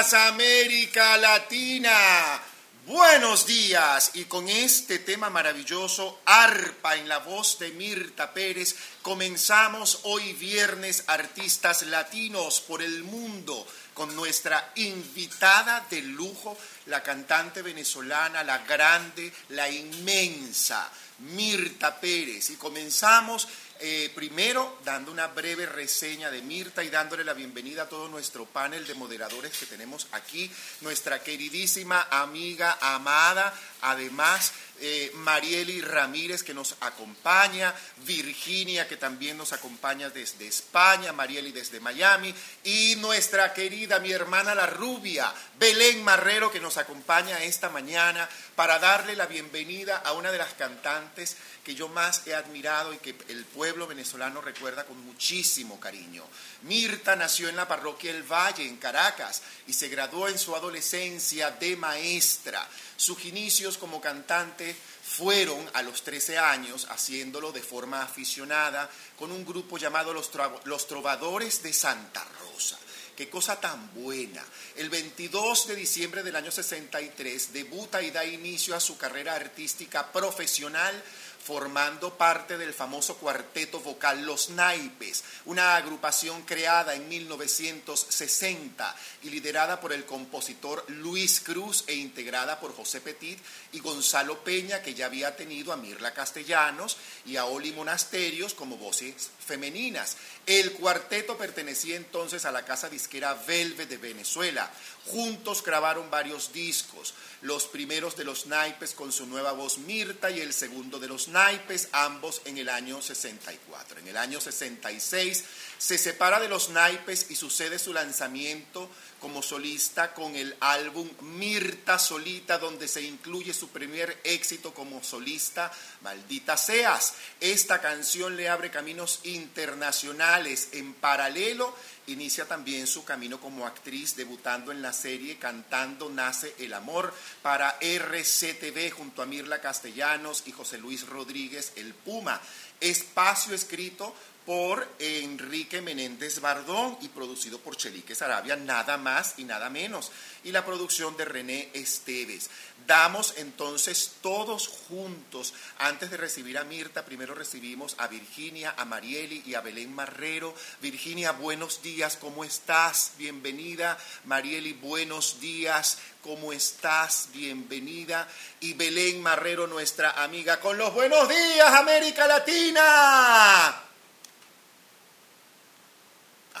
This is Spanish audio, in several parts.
América Latina. Buenos días. Y con este tema maravilloso, arpa en la voz de Mirta Pérez, comenzamos hoy viernes Artistas Latinos por el Mundo con nuestra invitada de lujo, la cantante venezolana, la grande, la inmensa, Mirta Pérez. Y comenzamos eh, primero dando una breve reseña de Mirta y dándole la bienvenida a todo nuestro panel de moderadores que tenemos aquí, nuestra queridísima amiga amada, además eh, Marieli Ramírez que nos acompaña, Virginia que también nos acompaña desde España, Marieli desde Miami. Y nuestra querida, mi hermana la rubia, Belén Marrero que nos acompaña esta mañana para darle la bienvenida a una de las cantantes que yo más he admirado y que el pueblo venezolano recuerda con muchísimo cariño. Mirta nació en la parroquia El Valle, en Caracas, y se graduó en su adolescencia de maestra. Sus inicios como cantante fueron a los 13 años haciéndolo de forma aficionada con un grupo llamado Los, Trovadores de Santa Rosa. Qué cosa tan buena. El 22 de diciembre del año 63 debuta y da inicio a su carrera artística profesional formando parte del famoso cuarteto vocal Los Naipes, una agrupación creada en 1960 y liderada por el compositor Luis Cruz e integrada por José Petit y Gonzalo Peña, que ya había tenido a Mirla Castellanos y a Oli Monasterios como voces femeninas. El cuarteto pertenecía entonces a la casa disquera Velvet de Venezuela. Juntos grabaron varios discos, los primeros de los naipes con su nueva voz Mirta y el segundo de los naipes, ambos en el año 64. En el año 66 se separa de los naipes y sucede su lanzamiento como solista con el álbum Mirta Solita, donde se incluye su primer éxito como solista, Maldita Seas. Esta canción le abre caminos internacionales. En paralelo, inicia también su camino como actriz, debutando en la serie Cantando Nace el Amor para RCTV junto a Mirla Castellanos y José Luis Rodríguez, el Puma. Espacio escrito por Enrique Menéndez Bardón y producido por Chelique Sarabia, nada más y nada menos. Y la producción de René Esteves. Damos entonces todos juntos, antes de recibir a Mirta, primero recibimos a Virginia, a Marieli y a Belén Marrero. Virginia, buenos días, ¿cómo estás? Bienvenida. Marieli, buenos días. ¿Cómo estás? Bienvenida. Y Belén Marrero, nuestra amiga, con los buenos días, América Latina.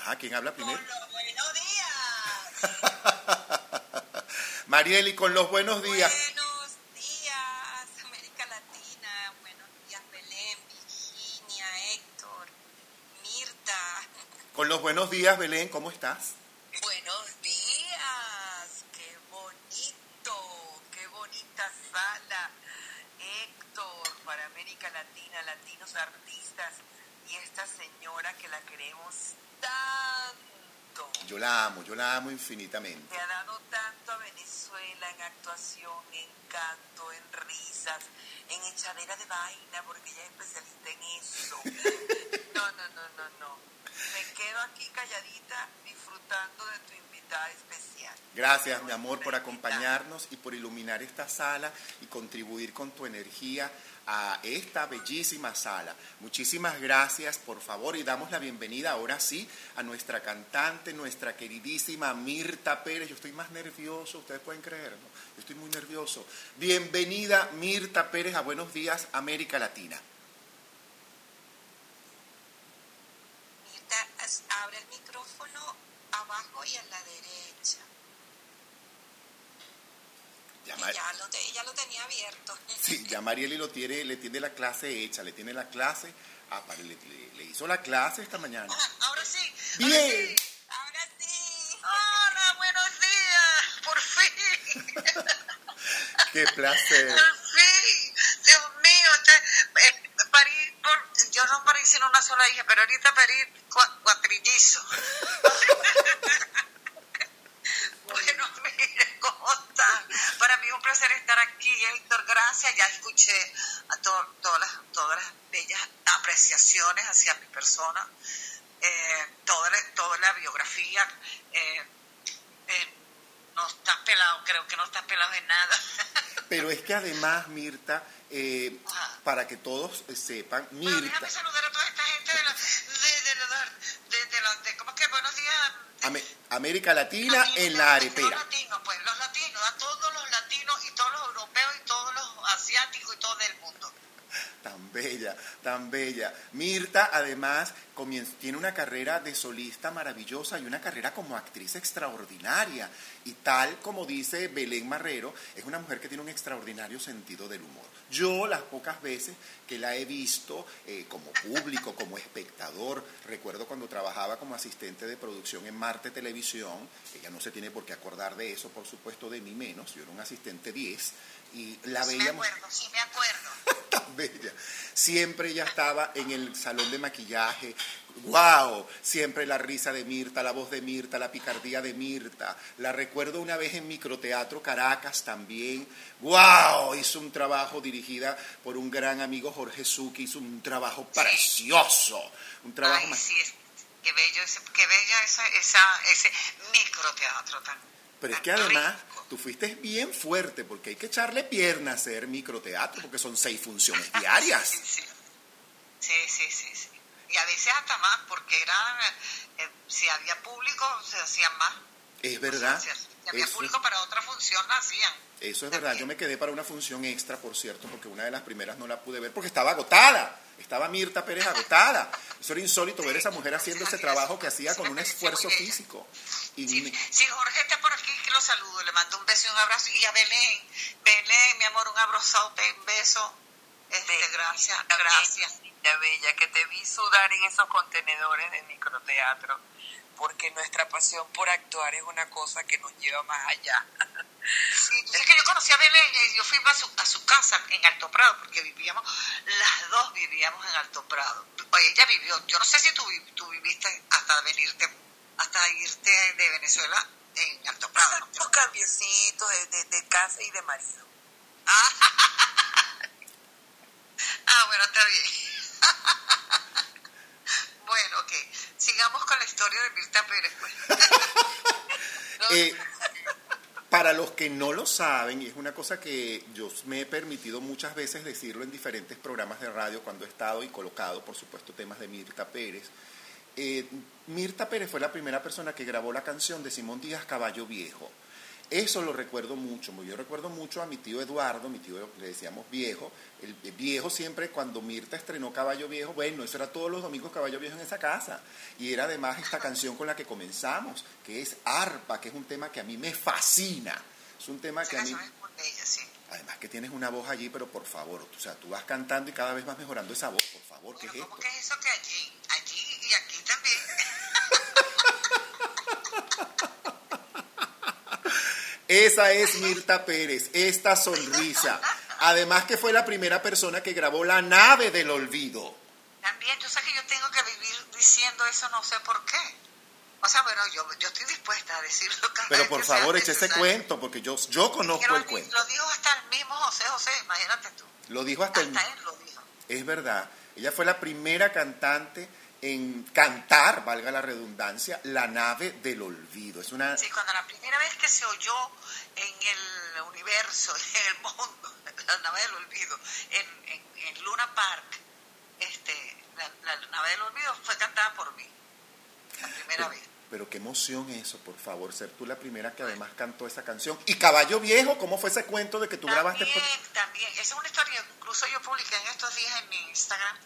Ajá, ¿quién habla primero? Buenos días. Marieli, con los buenos días. Buenos días, América Latina. Buenos días, Belén, Virginia, Héctor, Mirta. Con los buenos días, Belén, ¿cómo estás? Buenos días, qué bonito, qué bonita sala. Héctor, para América Latina, latinos artistas esta señora que la queremos tanto. Yo la amo, yo la amo infinitamente. Te ha dado tanto a Venezuela en actuación, en canto, en risas, en echadera de vaina, porque ella es especialista en eso. No, no, no, no, no. Me quedo aquí calladita disfrutando de tu invitada especial. Gracias, mi amor, por acompañarnos y por iluminar esta sala y contribuir con tu energía a esta bellísima sala. Muchísimas gracias, por favor, y damos la bienvenida ahora sí a nuestra cantante, nuestra queridísima Mirta Pérez. Yo estoy más nervioso, ustedes pueden creerlo, yo estoy muy nervioso. Bienvenida Mirta Pérez a Buenos Días, América Latina. Mirta, abre el micrófono abajo y a la derecha. Ya, lo, te- ya lo tenía abierto. Sí, ya Marieli lo tiene, le tiene la clase hecha, le tiene la clase, ah, para- le, le- le hizo la clase esta mañana. Ah, Ahora sí. Bien. Ahora sí. Hola, buenos días, por fin, Qué placer. por fin, Dios mío, eh, por, yo no parí sin una sola hija, pero ahorita parí cua- cuatrillizo. bueno, mire, ¿cómo están? Para mí es un placer estar aquí, Héctor, gracias, ya escuché a to- todas, las, todas las bellas apreciaciones hacia mi persona, eh, toda, la, toda la biografía, eh, eh, no está pelado, creo que no está pelado en nada. Pero es que además, Mirta, eh, Ajá. para que todos eh, sepan, Bueno, Mirta, déjame saludar a toda esta gente de la, de, de, de, de de- ¿cómo es que? Buenos días. América Latina en la arepera. Bella, tan bella. Mirta, además, tiene una carrera de solista maravillosa y una carrera como actriz extraordinaria. Y tal como dice Belén Marrero, es una mujer que tiene un extraordinario sentido del humor. Yo las pocas veces que la he visto eh, como público, como espectador, recuerdo cuando trabajaba como asistente de producción en Marte Televisión, ella no se tiene por qué acordar de eso, por supuesto, de mí menos, yo era un asistente 10, y la sí me veíamos acuerdo, sí me acuerdo. tan bella. Siempre ella estaba en el salón de maquillaje. ¡Wow! Siempre la risa de Mirta, la voz de Mirta, la picardía de Mirta. La recuerdo una vez en Microteatro Caracas también. ¡Wow! Hizo un trabajo dirigida por un gran amigo Jorge Zucchi. Hizo un trabajo precioso. Un trabajo Ay, más. sí, qué bello, qué bella esa, esa, ese microteatro tan Pero es que además. Tú fuiste bien fuerte porque hay que echarle pierna a hacer microteatro porque son seis funciones diarias. Sí, sí. Sí, sí. Y a veces hasta más, porque era, eh, si había público, se hacían más. Es verdad. O sea, si había Eso- público para otra función, la hacían. Eso es verdad, yo me quedé para una función extra, por cierto, porque una de las primeras no la pude ver porque estaba agotada. Estaba Mirta Pérez agotada. Eso era insólito ver a esa mujer haciendo ese trabajo que hacía con un esfuerzo físico. Y sí, Jorge está por aquí, lo saludo, le mando un beso y un abrazo. Y a Belén, Belén, mi amor, un abrazo, un beso. Este, gracias, gracias. Bella, que te vi sudar en esos contenedores de microteatro, porque nuestra pasión por actuar es una cosa que nos lleva más allá. Sí, tú sabes que yo conocí a Belén, y yo fui a su, a su casa en Alto Prado, porque vivíamos, las dos vivíamos en Alto Prado. Oye, ella vivió, yo no sé si tú, tú viviste hasta venirte, hasta irte de Venezuela en Alto Prado. ¿no? Unos cambiecitos de, de- de casa y de marido. Ah, bueno, está bien. bueno, ok. Sigamos con la historia de Mirta Pérez. Pues. No, Eh, para los que no lo saben, y es una cosa que yo me he permitido muchas veces decirlo en diferentes programas de radio cuando he estado y colocado, por supuesto, temas de Mirta Pérez. Eh, Mirta Pérez fue la primera persona que grabó la canción de Simón Díaz Caballo Viejo. Eso lo recuerdo mucho. Yo recuerdo mucho a mi tío Eduardo, mi tío le decíamos viejo. El, el viejo siempre, cuando Mirta estrenó Caballo Viejo, bueno, eso era todos los domingos Caballo Viejo en esa casa. Y era además esta canción con la que comenzamos, que es Arpa, que es un tema que a mí me fascina. Es un tema que a mí, además que tienes una voz allí, pero por favor, o sea, tú vas cantando y cada vez vas mejorando esa voz, por favor, ¿qué es esto? ¿Cómo que es eso que allí? Allí y aquí también. Esa es Mirta Pérez, esta sonrisa. Además que fue la primera persona que grabó La nave del olvido. También, yo sé que yo tengo que vivir diciendo eso, no sé por qué. O sea, bueno, yo, yo estoy dispuesta a decirlo cada Pero vez por que favor, eche ese cuento, porque yo, yo conozco el cuento. Lo dijo hasta el mismo José José, imagínate tú. Lo dijo hasta el... Hasta él lo dijo. Es verdad. Ella fue la primera cantante en cantar, valga la redundancia, La nave del olvido. Es una... Sí, cuando la primera vez que se oyó en el universo, en el mundo, la nave del olvido, en, en, en Luna Park, este, la, la nave del olvido fue cantada por mí. La primera vez. Pero qué emoción eso, por favor, ser tú la primera que además cantó esa canción. Y Caballo Viejo, ¿cómo fue ese cuento de que tú grabaste? También, también. Esa es una historia, incluso yo publiqué en estos días en mi Instagram,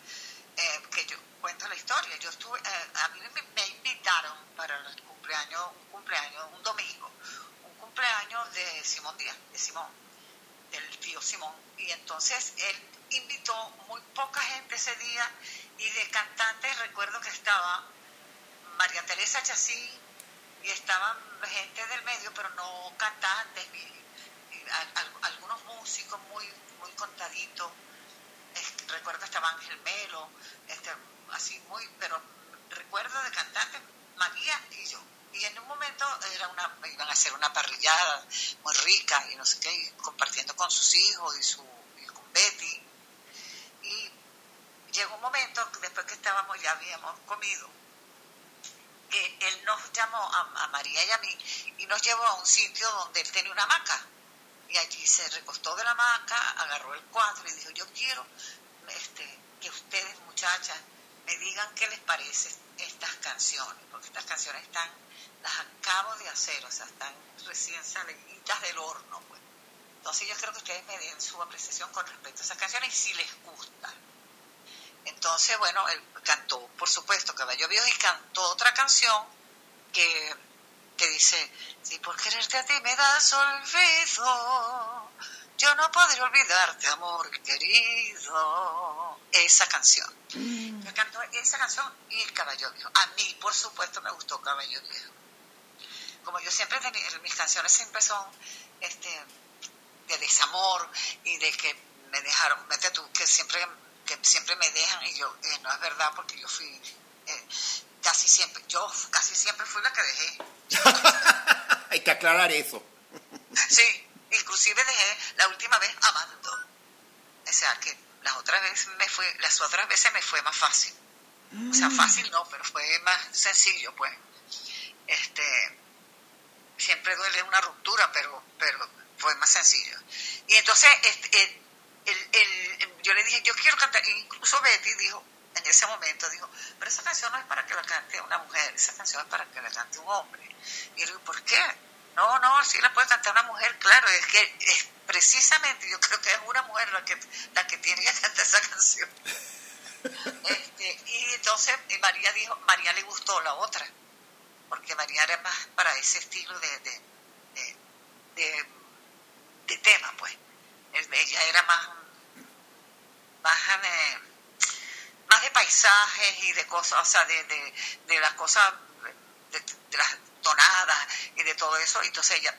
eh, que yo cuento la historia. Yo estuve, eh, a mí me, invitaron para el cumpleaños, un cumpleaños, un domingo, un cumpleaños de Simón Díaz, de Simón, del tío Simón. Y entonces él invitó muy poca gente ese día y de cantantes recuerdo que estaba María Teresa Chasí y estaban gente del medio, pero no cantantes, ni, algunos músicos muy, muy contaditos. Recuerdo estaba Ángel Melo, este, así muy, pero recuerdo de cantantes María y yo. Y en un momento era una, iban a hacer una parrillada muy rica y no sé qué, compartiendo con sus hijos y, su, y con Betty. Y llegó un momento, después que estábamos, ya habíamos comido, que él nos llamó a, a María y a mí y nos llevó a un sitio donde él tenía una hamaca. Y allí se recostó de la hamaca, agarró el cuadro y dijo, yo quiero este, que ustedes, muchachas, me digan estas canciones, porque estas canciones están, las acabo de hacer, o sea, están recién salidas del horno. Pues. Entonces yo creo que ustedes me den su apreciación con respecto a esas canciones y si les gusta. Entonces, bueno, él cantó, por supuesto, Caballo Viejo y cantó otra canción que, que dice, si por quererte a ti me das olvido, yo no podré olvidarte, amor querido. Esa canción. Él cantó esa canción y el Caballo Viejo. A mí, por supuesto, me gustó Caballo Viejo. Como yo siempre mis canciones siempre son este, de desamor y de que me dejaron, vete tú, que siempre, que siempre me dejan y yo, eh, no es verdad porque yo fui eh, casi siempre, yo casi siempre fui la que dejé. Hay que aclarar eso. Sí, inclusive dejé la última vez amando. O sea que las otras veces me fue, las otras veces me fue más fácil. O sea, fácil no, pero fue más sencillo, pues. Este, siempre duele una ruptura, pero, pero fue más sencillo. Y entonces, este, el, el- el- yo le dije, yo quiero cantar, incluso Betty dijo, en ese momento dijo, pero esa canción no es para que la cante una mujer, esa canción es para que la cante un hombre. Y yo le digo, ¿por qué? No, no, sí la puede cantar una mujer, claro, es que es precisamente yo creo que es una mujer la que, la que tiene que cantar esa canción. Este, y entonces y María dijo, María le gustó la otra, porque María era más para ese estilo de, de, de, de- de tema, pues. Es- Ella era más, más, eh, más de paisajes y de cosas, o sea, de, de, de las cosas, de, de las tonadas y de todo eso. Entonces ella,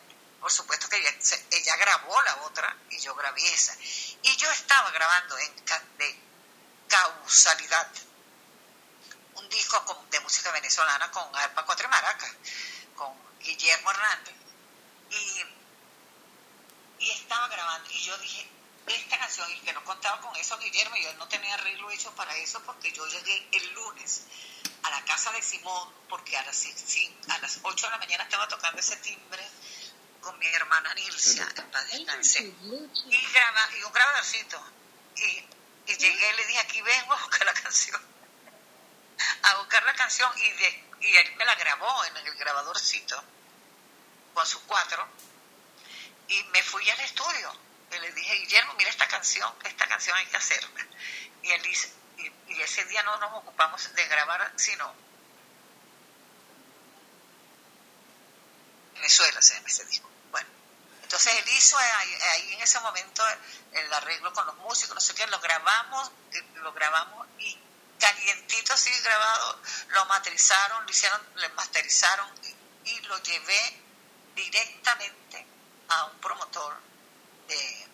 por supuesto que ella, ella grabó la otra y yo grabé esa. Y yo estaba grabando en de causalidad un disco con- de música venezolana con arpa cuatro y maracas, con Guillermo Hernández. Y, y estaba grabando y yo dije, esta canción, y que no contaba con eso Guillermo, yo no tenía arreglo hecho para eso porque yo llegué el lunes a la casa de Simón, porque a las, a las 8 de la mañana estaba tocando ese timbre con mi hermana Nilcia, en paz descanse y, graba, y un grabadorcito. Y, y llegué y le dije, aquí vengo a buscar la canción. A buscar la canción y, de, y él me la grabó en el grabadorcito con sus cuatro. Y me fui al estudio. Y le dije, Guillermo, mira esta canción, esta canción hay que hacerla. Y él dice, y, y ese día no nos ocupamos de grabar, sino Venezuela se llama ese disco. Entonces él hizo ahí, ahí en ese momento el arreglo con los músicos, no sé qué, lo grabamos, eh, lo grabamos y calientito así grabado, lo masterizaron, lo hicieron, lo masterizaron y, y lo llevé directamente a un promotor de,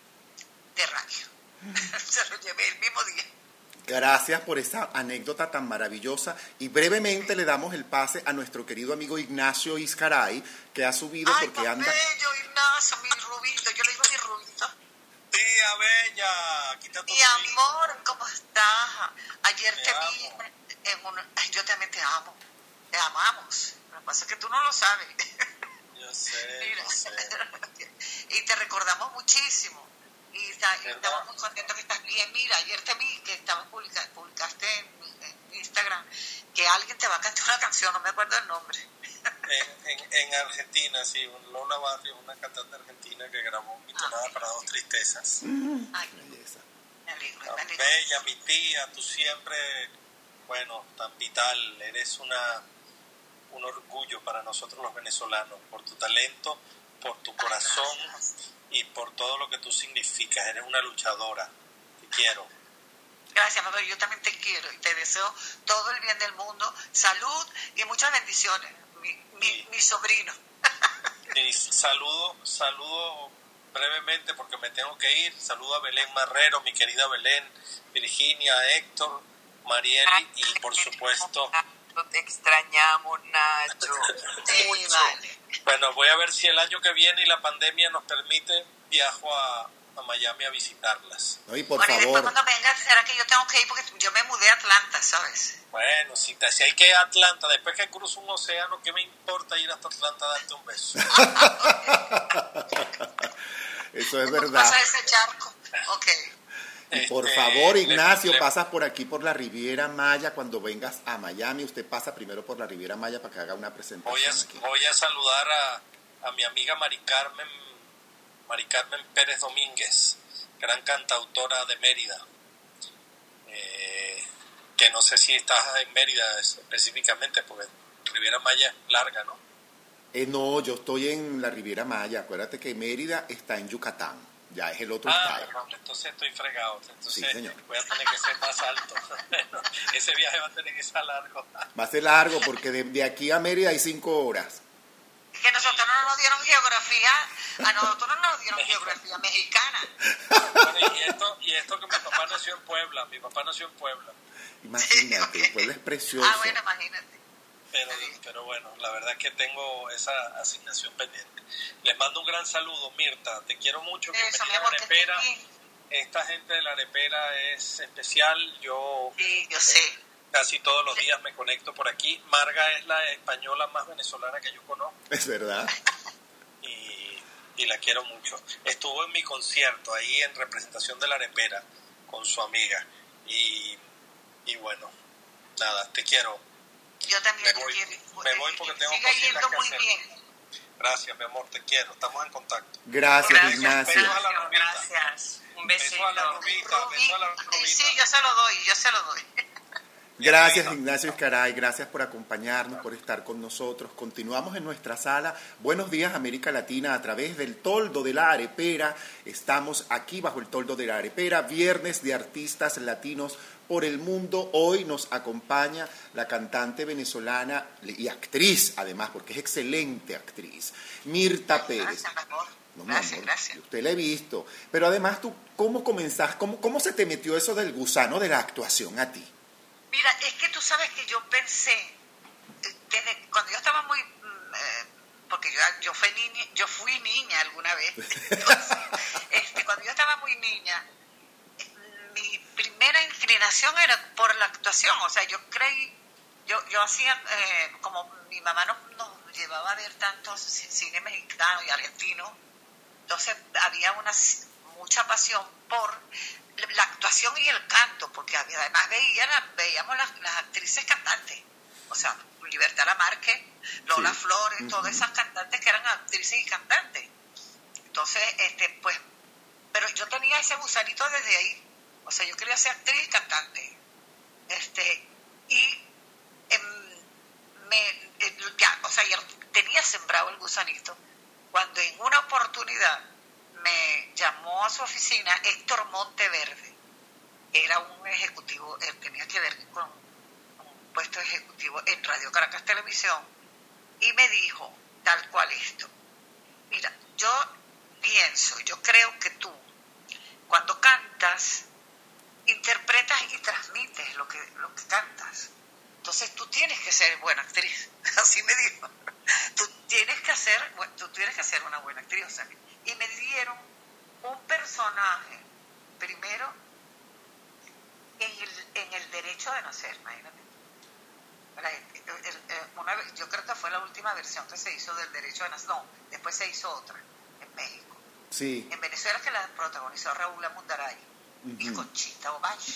de radio. Se lo llevé el mismo día. Gracias por esa anécdota tan maravillosa y brevemente le damos el pase a nuestro querido amigo Ignacio Iscaray que ha subido Ay, porque anda... bello, Ignacio, mi rubito. Yo le digo mi rubito. Tía Bella, quítate Mi amor, ¿cómo estás? Ayer Te te, vi en un... Ay, yo también te amo. Te amamos. Lo que pasa es que tú no lo sabes. Yo sé, Mira. yo sé. y te recordamos muchísimo. Y, está- y ¿Verdad? estamos muy contentos que estás bien. Mira, ayer te vi que estabas publica- publicaste en, en Instagram que alguien te va a cantar una canción, no me acuerdo el nombre. En, en, en Argentina, sí, un Lola Barrio, una cantante argentina que grabó mi tonada para dos tristezas. Ay, Belleza. me alegro, me Tan alegro. bella, mi tía, tú siempre, bueno, tan vital, eres una un orgullo para nosotros los venezolanos, por tu talento, por tu corazón. Y por todo lo que tú significas. Eres una luchadora. Te quiero. Gracias, mamá. Yo también te quiero y te deseo todo el bien del mundo, salud y muchas bendiciones. Mi, mi, mi sobrino. Y saludo, saludo brevemente porque me tengo que ir. Saludo a Belén Marrero, mi querida Belén, Virginia, Héctor, Marieli y por supuesto, No te extrañamos, Nacho. Sí, vale. bueno, voy a ver si el año que viene y la pandemia nos permite, viajo a, a Miami a visitarlas. ¿no? Y por bueno, y después favor, cuando venga, será que yo tengo que ir porque yo me mudé a Atlanta, ¿sabes? Bueno, si, te- si hay que ir a Atlanta, después que cruzo un océano, ¿qué me importa ir hasta Atlanta a darte un beso? eso es ¿Cómo verdad. pasa ese charco? Ok. Y por Este, favor, Ignacio, le- pasas por aquí por la Riviera Maya cuando vengas a Miami. Usted pasa primero por la Riviera Maya para que haga una presentación Voy a, aquí. voy a saludar a, a mi amiga Mari Carmen, Mari Carmen Pérez Domínguez, gran cantautora de Mérida, Eh, que no sé si estás en Mérida específicamente, porque Riviera Maya es larga, ¿no? Eh, no, yo estoy en la Riviera Maya. Acuérdate que Mérida está en Yucatán. Ya es el otro Ah, estado. perdón, entonces estoy fregado, entonces Sí, señor. voy a tener que ser más alto. Ese viaje va a tener que ser largo. Va a ser largo porque de, de aquí a Mérida hay cinco horas. Es que nosotros no nos dieron geografía, a nosotros no nos dieron geografía mexicana. Bueno, y, esto, y esto que mi papá nació en Puebla, mi papá nació en Puebla. Imagínate, el pueblo es precioso. Ah, bueno, imagínate. Pero, pero bueno, la verdad es que tengo esa asignación pendiente. Les mando un gran saludo, Mirta. Te quiero mucho. Eso, mi Bienvenida a amor, arepera. Esta gente de la arepera es especial. Yo Sí, yo sé. casi todos los días me conecto por aquí. Marga es la española más venezolana que yo conozco Es verdad. y, y la quiero mucho. Estuvo en mi concierto ahí en representación de la arepera con su amiga. Y, y bueno, nada, te quiero. Yo también Me te voy. quiero. Me voy porque tengo Sigue yendo que muy hacer. bien. Gracias, mi amor, te quiero. Estamos en contacto. Gracias, Gracias, Ignacio. Gracias. Un Beso besito. a la Rubita, beso a la Rubí, Rubita. sí, yo se lo doy, yo se lo doy. Gracias. Ignacio Escaray. Gracias por acompañarnos, por estar con nosotros. Continuamos en nuestra sala. Buenos días, América Latina, a través del toldo de la arepera. Estamos aquí bajo el toldo de la arepera, viernes de artistas latinos por el mundo. Hoy nos acompaña la cantante venezolana y actriz, además, porque es excelente actriz, Mirta Pérez. No, gracias, amor, gracias. Usted la he visto. Pero además, tú, ¿cómo comenzaste? ¿Cómo, ¿Cómo se te metió eso del gusano de la actuación a ti? Mira, es que tú sabes que yo pensé, eh, desde cuando yo estaba muy, mm, eh, porque yo, yo, fui niña, yo fui niña alguna vez, entonces, este, cuando yo estaba muy niña, inclinación era por la actuación, o sea, yo creí, yo, yo hacía, eh, como mi mamá nos, nos llevaba a ver tantos ci- cine mexicano y argentino, entonces había una mucha pasión por la actuación y el canto, porque además veía veíamos las, las actrices cantantes, o sea, Libertad Lamarque, Lola Sí. Flores, todas esas cantantes que eran actrices y cantantes. Entonces, este, pues, pero yo tenía ese gusanito desde ahí, o sea, yo quería ser actriz y cantante. Este, y em, me, eh, ya, o sea, ya tenía sembrado el gusanito cuando en una oportunidad me llamó a su oficina Héctor Monteverde. Era un ejecutivo, él tenía que ver con un puesto ejecutivo en Radio Caracas Televisión y me dijo tal cual esto. Mira, yo pienso, yo creo que tú, cuando cantas, interpretas y transmites lo que, lo que cantas. Entonces tú tienes que ser buena actriz, así me dijo. Tú tienes que hacer, tú tienes que ser una buena actriz. Y me dieron un personaje, primero, en el, en el derecho de nacer, imagínate. Eh, eh, eh, una, yo creo que fue la última versión que se hizo del derecho de nacer, no, después se hizo otra en México. Sí. En Venezuela que la protagonizó Raúl Amundaray y Ujú. Conchita Obach.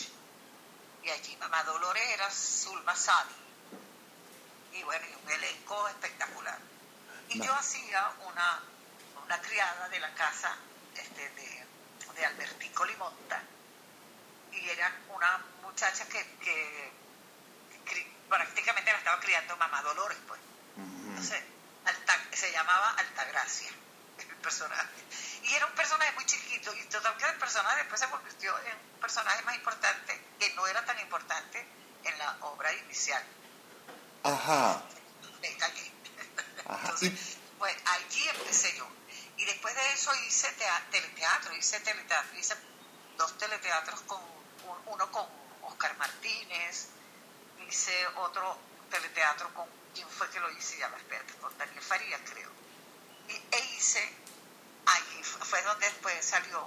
Y allí Mamá Dolores era Zulma Sadi. Y bueno, y un elenco espectacular. Y yo hacía una, una criada de la casa este, de, de Albertico Limonta. Y era una muchacha que, que prácticamente la estaba criando Mamá Dolores, pues. Entonces, Alta- se llamaba Altagracia, el personaje. Y era un personaje muy chiquito, y total que el personaje después se convirtió en un personaje más importante, que no era tan importante en la obra inicial. Ajá. Me callé. Ajá. Entonces, pues allí empecé yo. Y después de eso hice tea- teleteatro, hice teleteatro, hice dos teleteatros con un- uno con Oscar Martínez, hice otro teleteatro con quién fue que lo hice, ya me espérate, con Daniel Farías creo. Y, e hice, ahí fu- fue donde después salió,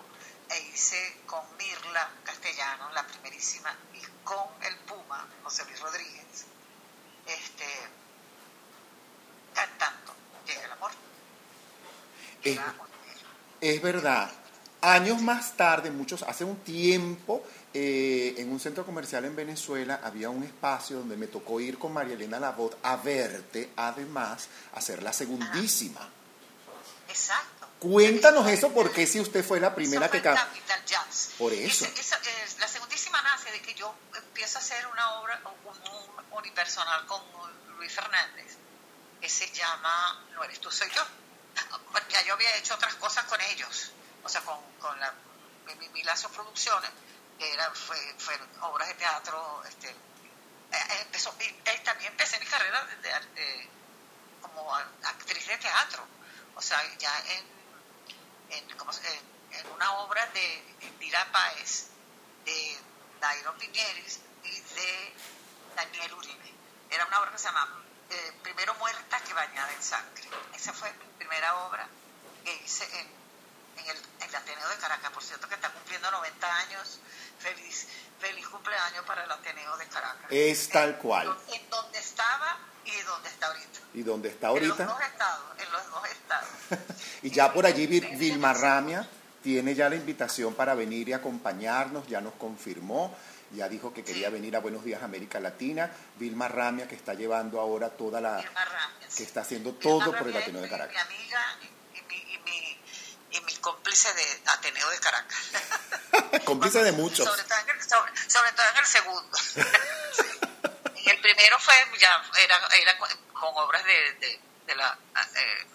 e hice con Mirla Castellano, la primerísima, y con el Puma, José Luis Rodríguez, este, cantando, llega el amor. Es, Llega un- es verdad. Años más tarde, muchos, hace un tiempo, eh, en un centro comercial en Venezuela había un espacio donde me tocó ir con María Elena Lavot a verte, además, a ser la segundísima. Exacto. Cuéntanos Eso porque si usted fue la primera eso que... fue ca- Capital Jazz. Por eso. Ese- esa, eh, la segundísima nace de que yo empiezo a hacer una obra, un, un unipersonal con Luis Fernández, que se llama No eres tú, soy yo. Porque ya yo había hecho otras cosas con ellos, o sea, con, con la mi, mi Lazo Producciones, que era, fue, fueron obras de teatro, este, eh, empezó, eh, también empecé mi carrera de- de- de- como actriz de teatro, o sea, ya en, en, ¿cómo se- en- en una obra de Indira Páez, de Dairo Piñeris y de Daniel Uribe. Era una obra que se llama eh, Primero Muerta que Bañada en Sangre. Esa fue mi primera obra que hice en, en el, en el Ateneo de Caracas, por cierto que está cumpliendo 90 años. Feliz, feliz cumpleaños para el Ateneo de Caracas. Es tal En- cual. En donde estaba y en donde está ahorita. ¿Y dónde está En ahorita? los dos estados, en los dos estados. Y ya por allí Vil- Vilma Ramia tiene ya la invitación para venir y acompañarnos, ya nos confirmó, ya dijo que quería venir a Buenos Días América Latina. Vilma Ramia que está llevando ahora toda la... Irma Ramírez. que está haciendo todo por el Ateneo de Caracas. Mi amiga y, y mi, y, mi, y mi cómplice de Ateneo de Caracas. Cómplice de muchos. Sobre todo en el, sobre, sobre todo en el segundo. en el primero fue, ya era, era con, obras de, de, de la eh,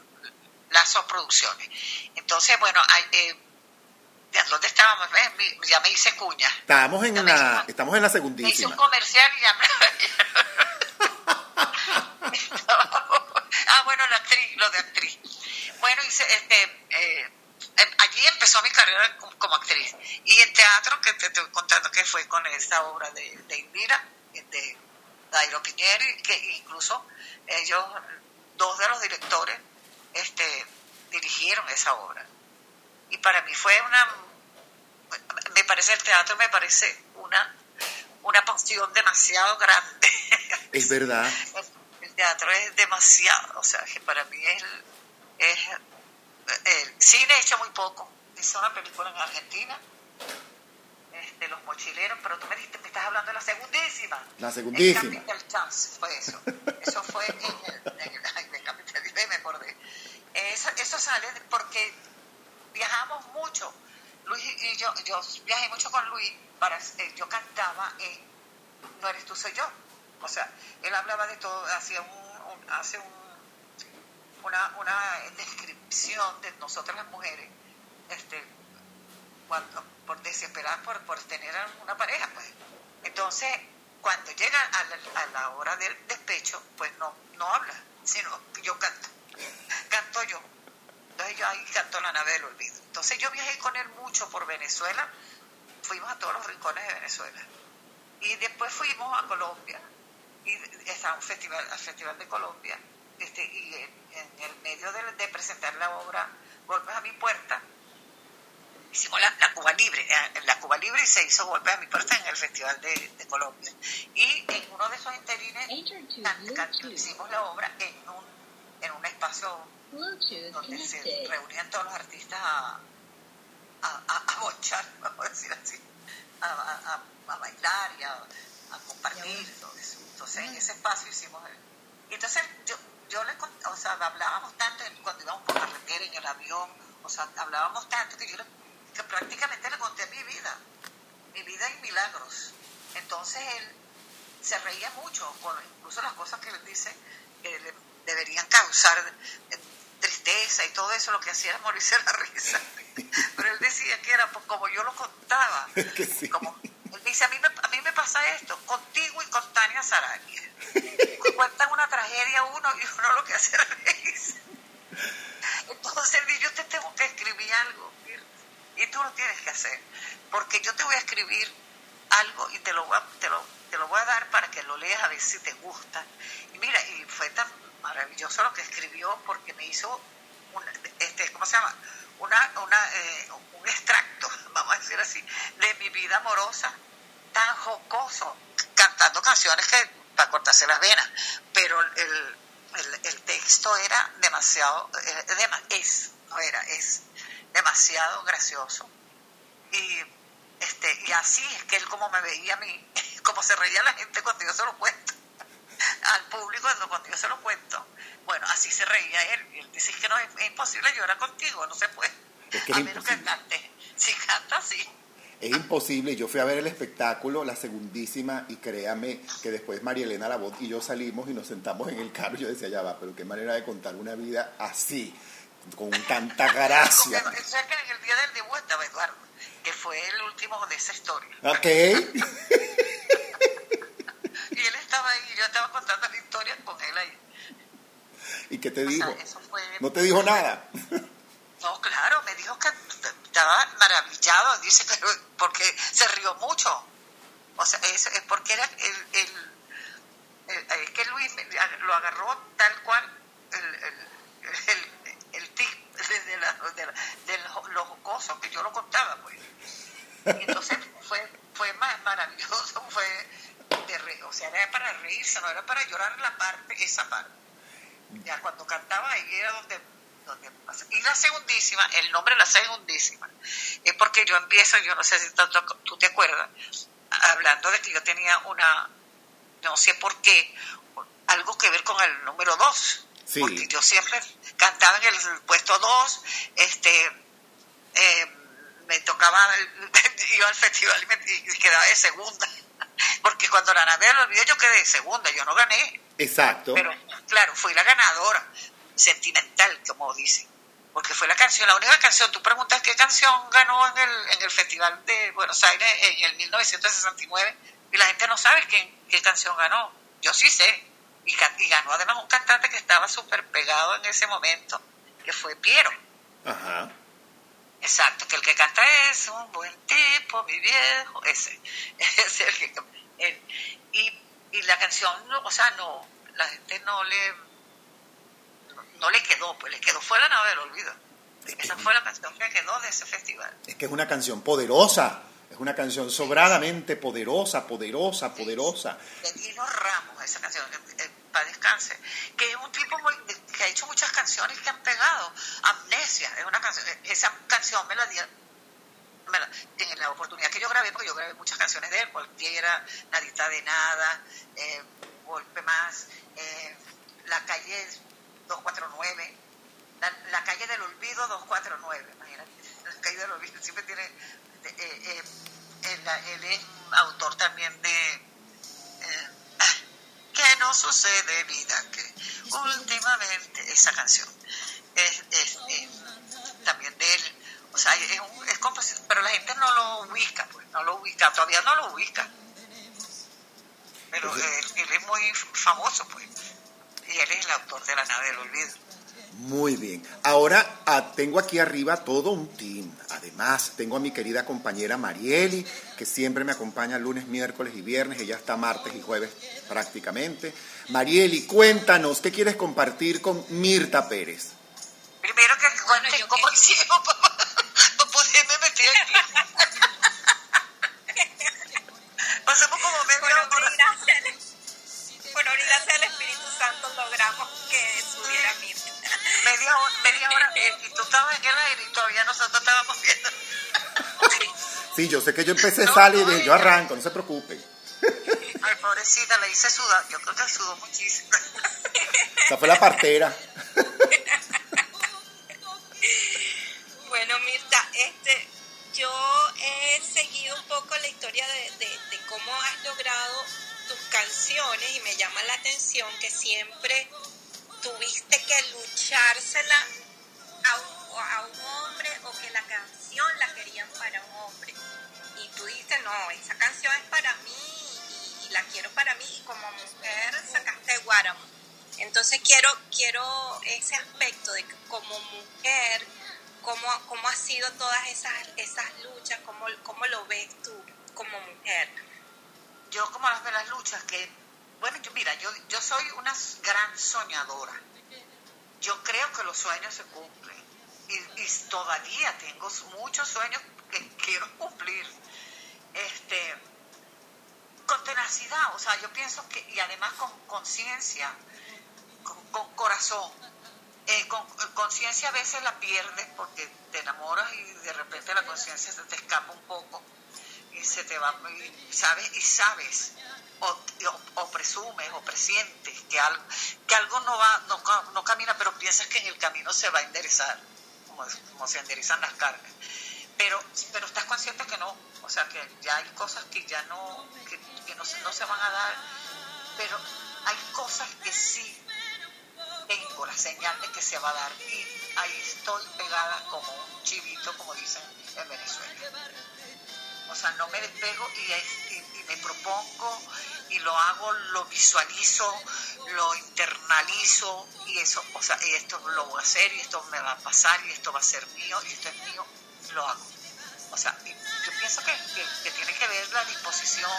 Lazo Producciones. Entonces, bueno, eh, ¿de ¿dónde estábamos? Ya me hice cuña. Estamos en la, hizo- estamos en la Me hice segundísima. un comercial y ya me... ah, bueno, la actriz, lo de actriz. Bueno, hice, este, eh, em, allí empezó mi carrera como, como actriz. Y en teatro, que te estoy contando que fue con esta obra de, de Indira, de Dairo Piñeri, que incluso ellos, dos de los directores, este, dirigieron esa obra. Y para mí fue una, me parece el teatro, me parece una, una pasión demasiado grande. Es verdad. El teatro es demasiado, o sea, que para mí es, es el cine he hecho muy poco. Hice una película en Argentina, este, Los Mochileros, pero tú me, dijiste, me estás hablando de la segundísima. La segundísima. Capital Chance fue eso. Eso fue en el, en el- ay, me Capital, me acordé. Eso, eso sale de- porque viajamos mucho. Luis y yo, yo viajé mucho con Luis, para, eh, yo cantaba en No eres tú, soy yo. O sea, él hablaba de todo, hacía un, un- hace un, una, una descripción de nosotras las mujeres, este, cuando, por desesperar por, por tener una pareja, pues. Entonces, cuando llega a la, a la hora del despecho, pues no, no habla, sino yo canto, canto yo. Entonces yo ahí canto la nave del olvido. Entonces yo viajé con él mucho por Venezuela, fuimos a todos los rincones de Venezuela. Y después fuimos a Colombia, y a un festival, al Festival de Colombia, este, y en, el medio de, presentar la obra Golpes a mi puerta, hicimos la, la Cuba Libre, eh, la Cuba Libre se hizo Golpes a mi puerta en el Festival de, de Colombia. Y en uno de esos interines can- can- hicimos la obra en un, en un espacio Bluetooth donde se reunían todos los artistas a, a, a, a bochar, vamos a decir así, a, a, bailar y a, compartir todo eso. Entonces en ese espacio hicimos el... Y entonces yo, yo le o sea, hablábamos tanto en- cuando íbamos por carretera, en el avión, o sea, hablábamos tanto que yo le- que prácticamente le conté mi vida, mi vida y milagros. Entonces él se reía mucho, con incluso las cosas que él dice que le deberían causar eh, tristeza y todo eso, lo que hacía era morirse la risa. Pero él decía que era pues, como yo lo contaba. Que sí. Como, él dice, a mí, me, a mí me pasa esto, contigo y con Tania Sarabia. Cuentan una tragedia uno y uno lo que hace es reírse. Entonces él dice, yo te tengo que escribir algo. Y tú lo tienes que hacer. Porque yo te voy a escribir algo y te lo voy a, te lo, te lo voy a dar para que lo leas a ver si te gusta. Y mira, y fue tan maravilloso lo que escribió porque me hizo, una, este, ¿cómo se llama? Una, una, eh, un extracto, vamos a decir así, de mi vida amorosa, tan jocoso, cantando canciones que para cortarse las venas, pero el, el, texto era demasiado, eh, es, no era, es demasiado gracioso. Y, este, y así es que él como me veía a mí, como se reía la gente cuando yo se lo cuento, al público cuando, yo se lo cuento, bueno, así se reía él. Y él dice "Es que no, es, es imposible llorar contigo, no se puede. Es que a menos que cante. Si canta, sí. Es imposible. Yo fui a ver el espectáculo, la segundísima, y créame que después María Elena Labot y yo salimos y nos sentamos en el carro. Y yo decía, ya va, pero qué manera de contar una vida así, con tanta gracia. O sea que en el día del debut estaba Eduardo, que fue el último de esa historia. ¿Ok? Y él estaba ahí y yo estaba contando la historia con él ahí. ¿Y qué te O sea, dijo? eso fue... No te dijo nada. No, claro, me dijo que estaba maravillado, dice, pero porque se rió mucho. O sea, es, es porque era el, el, el- es que Luis me- lo agarró tal cual el, el, el, de, de la, de, la- de lo lo que yo lo contaba, pues. Entonces fue, fue ma- maravilloso, fue de re- o sea, era para reírse, no era para llorar la parte, esa parte. Ya cuando cantaba ahí era donde, donde. Y la segundísima, el nombre de la segundísima, es porque yo empiezo, yo no sé si tú, tú te acuerdas, hablando de que yo tenía una, no sé por qué, algo que ver con el número dos. Sí. Porque yo siempre cantaba en el puesto dos, este, eh, me tocaba, iba al festival y, me, y quedaba de segunda. Porque cuando la nave lo olvidó yo quedé de segunda, yo no gané. Exacto. Pero claro, fui la ganadora, sentimental, como dicen. Porque fue la canción, la única canción. Tú preguntas qué canción ganó en el, en el Festival de Buenos Aires en el 1969 y la gente no sabe qué, qué canción ganó. Yo sí sé. Y, ganó además un cantante que estaba súper pegado en ese momento, que fue Piero. Ajá. Exacto, que el que canta es un buen tipo, mi viejo, ese. es el que, él. Y, y la canción, no, o sea, no, la gente no le no le quedó, pues le quedó fue la nave del olvido. Es que- Esa fue la canción que quedó de ese festival. Es que es una canción poderosa. Es una canción sobradamente poderosa, poderosa, poderosa. Ramos, esa canción, para descanse, que es un tipo que ha hecho muchas canciones que han pegado. Amnesia, es una canción, esa canción me la dio en la oportunidad que yo grabé, porque yo grabé muchas canciones de él, cualquiera, Nadita de Nada, eh, Golpe Más, eh, La Calle 249, la, la Calle del Olvido 249, imagínate, La Calle del Olvido siempre tiene, eh, eh, él, él es autor también de eh, que no sucede vida, que últimamente esa canción es, es, también de él, o sea, es, un, es compositor, pero la gente no lo ubica, pues, no lo ubica, todavía no lo ubica. Pero él, él es muy famoso, pues, y él es el autor de La nave del olvido. Muy bien. Ahora ah, tengo aquí arriba todo un team. Además, tengo a mi querida compañera Marieli, que siempre me acompaña lunes, miércoles y viernes. Ella está martes y jueves prácticamente. Marieli, cuéntanos, ¿qué quieres compartir con Mirta Pérez? Primero que cuente yo cómo hicimos para, poderme meter aquí. Pasamos como gracia del- por gracia del Espíritu Santo logramos que subiera Mirta. Media hora, media hora y tú estabas en el aire y todavía nosotros estábamos viendo. Sí, yo sé que yo empecé No, sale y no, dije, yo arranco, no se preocupen. Ay, pobrecita, le hice sudar. Yo creo que sudó muchísimo. Esa fue la partera. Bueno, Mirta, este, yo he seguido un poco la historia de, de- de cómo has logrado tus canciones y me llama la atención que siempre tuviste que luchársela a un, a un hombre o que la canción la querían para un hombre. Y tú dijiste, no, esa canción es para mí y, y la quiero para mí y como mujer sacaste Guáramo. Entonces quiero, quiero ese aspecto de que como mujer, cómo, cómo ha sido todas esas, esas luchas, cómo, cómo lo ves tú como mujer. Yo como las de las luchas que, bueno, yo mira, yo, yo soy una gran soñadora. Yo creo que los sueños se cumplen. Y, todavía tengo muchos sueños que quiero cumplir. Este, con tenacidad, o sea, yo pienso que, y además con conciencia, con, con corazón. Eh, con eh, conciencia a veces la pierdes porque te enamoras y de repente la conciencia se te escapa un poco se te va, sabes, y sabes, o, o, presumes o presientes que algo, que algo no va, no, no camina, pero piensas que en el camino se va a enderezar, como, se enderezan las cargas. Pero, pero estás consciente que no, o sea que ya hay cosas que ya no, que, que no, no se van a dar, pero hay cosas que sí tengo la señal de que se va a dar y ahí estoy pegada como un chivito, como dicen en Venezuela. O sea, no me despego y, y- me propongo y lo hago, lo visualizo, lo internalizo y eso, o sea, y esto lo voy a hacer y esto me va a pasar y esto va a ser mío y esto es mío, lo hago. O sea, yo pienso que, que- que tiene que ver la disposición,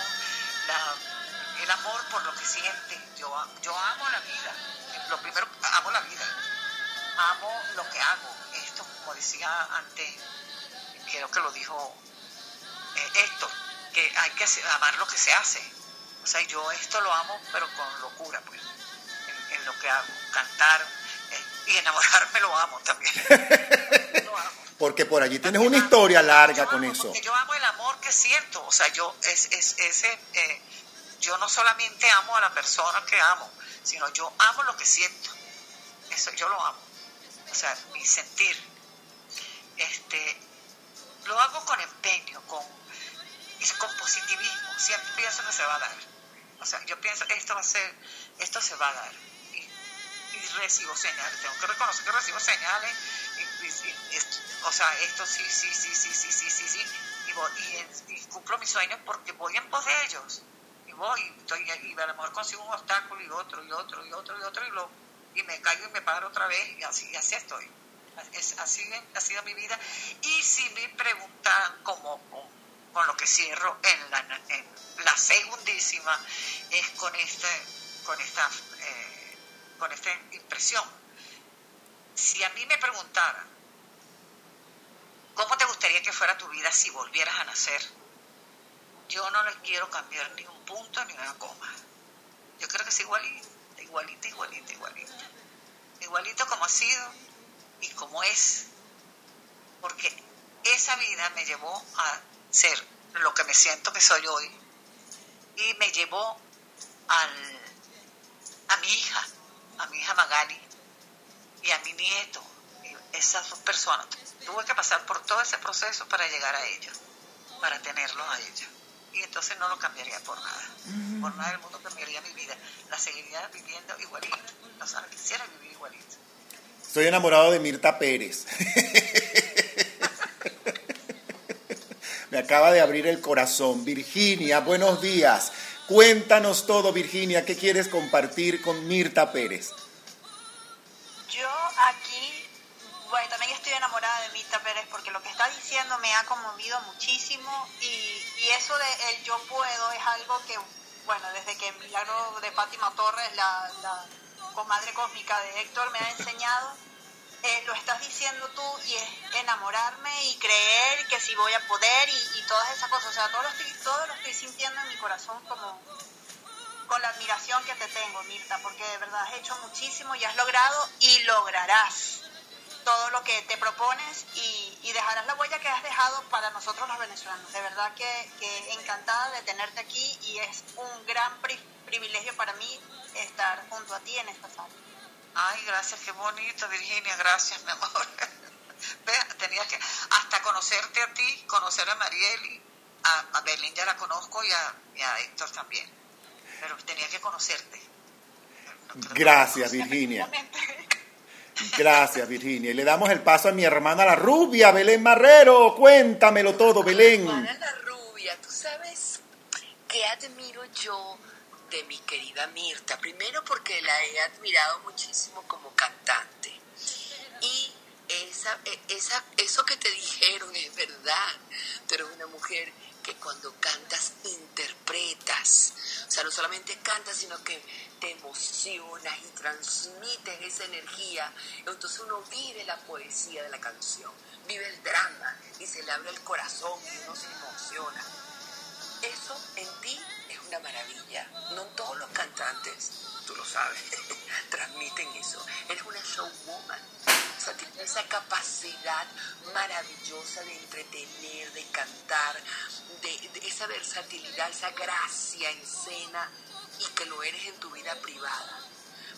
la- el amor por lo que siente. Yo, yo amo la vida. Lo primero, amo la vida. Amo lo que hago. Esto, como decía antes, creo que lo dijo Héctor, que hay que amar lo que se hace. O sea, yo esto lo amo, pero con locura, pues, en, en lo que hago. Cantar eh, y enamorarme lo amo también. lo amo. Porque por allí tienes una historia larga con amo, eso. Yo amo el amor que siento. O sea, yo es, es, ese, eh, yo no solamente amo a la persona que amo, sino yo amo lo que siento. Eso yo lo amo. O sea, mi sentir. Este, lo hago con empeño, con, y con positivismo. Siempre pienso que se va a dar. O sea, yo pienso esto va a ser, esto se va a dar. Y, recibo señales. Tengo que reconocer que recibo señales. O sea, esto sí, sí, sí, sí, sí, sí, sí, sí. Y, voy- y cumplo mis sueños porque voy en pos de ellos. Y voy, estoy, y a lo mejor consigo un obstáculo y otro, y otro, y otro, y otro, y, lo, y me caigo y me paro otra vez. Y así, y así estoy. Es, así ha sido mi vida. Y si me preguntan como con, lo que cierro en la, en la segundísima, es con, este, con, esta, eh, con esta impresión. Si a mí me preguntaran, ¿cómo te gustaría que fuera tu vida si volvieras a nacer? Yo no les quiero cambiar ni un punto ni una coma. Yo creo que es igualito, igualito, igualito, igualito. Igualito como ha sido y como es. Porque esa vida me llevó a ser lo que me siento que soy hoy y me llevó al, a mi hija, a mi hija Magali y a mi nieto. Esas dos personas. Tuve que pasar por todo ese proceso para llegar a ellos, para tenerlos a ellos. Y entonces no lo cambiaría por nada. Por nada del mundo cambiaría mi vida. La seguiría viviendo igualito. O sea, quisiera vivir igualito. Estoy enamorado de Mirta Pérez. Acaba de abrir el corazón. Virginia, buenos días. Cuéntanos todo, Virginia. ¿Qué quieres compartir con Mirta Pérez? Yo aquí también estoy enamorada de Mirta Pérez porque lo que está diciendo me ha conmovido muchísimo y, y eso de el yo puedo es algo que, bueno, desde que Milagro de Fátima Torres, la, la comadre cósmica de Héctor, me ha enseñado, eh, lo estás diciendo tú y es enamorarme y creer que sí voy a poder y, todas esas cosas. O sea, todo lo, estoy, todo lo estoy sintiendo en mi corazón como con la admiración que te tengo, Mirta, porque de verdad has hecho muchísimo y has logrado y lograrás todo lo que te propones y, y dejarás la huella que has dejado para nosotros los venezolanos. De verdad que, que encantada de tenerte aquí y es un gran pri- privilegio para mí estar junto a ti en esta sala. Ay, gracias, qué bonito, Virginia, gracias, mi amor. Vea, tenía que hasta conocerte a ti, conocer a Marieli, a, a Berlín ya la conozco y a, y a Héctor también, pero tenía que conocerte. No creo que- Gracias, Virginia. Gracias, Virginia. Y le damos el paso a mi hermana la rubia, Belén Marrero. Cuéntamelo todo, Belén. Juana la rubia, tú sabes que admiro yo de mi querida Mirta. Primero porque la he admirado muchísimo como cantante. Y esa, e- esa, eso que te dijeron es verdad. Tú eres una mujer que cuando cantas interpretas. O sea, no solamente cantas, sino que te emocionas y transmites esa energía. Entonces uno vive la poesía de la canción, vive el drama y se le abre el corazón y uno se emociona. Eso en ti una maravilla. No todos los cantantes, tú lo sabes, transmiten eso. Eres una showwoman. O sea, tienes esa capacidad maravillosa de entretener, de cantar, de, esa versatilidad, esa gracia en escena y que lo eres en tu vida privada.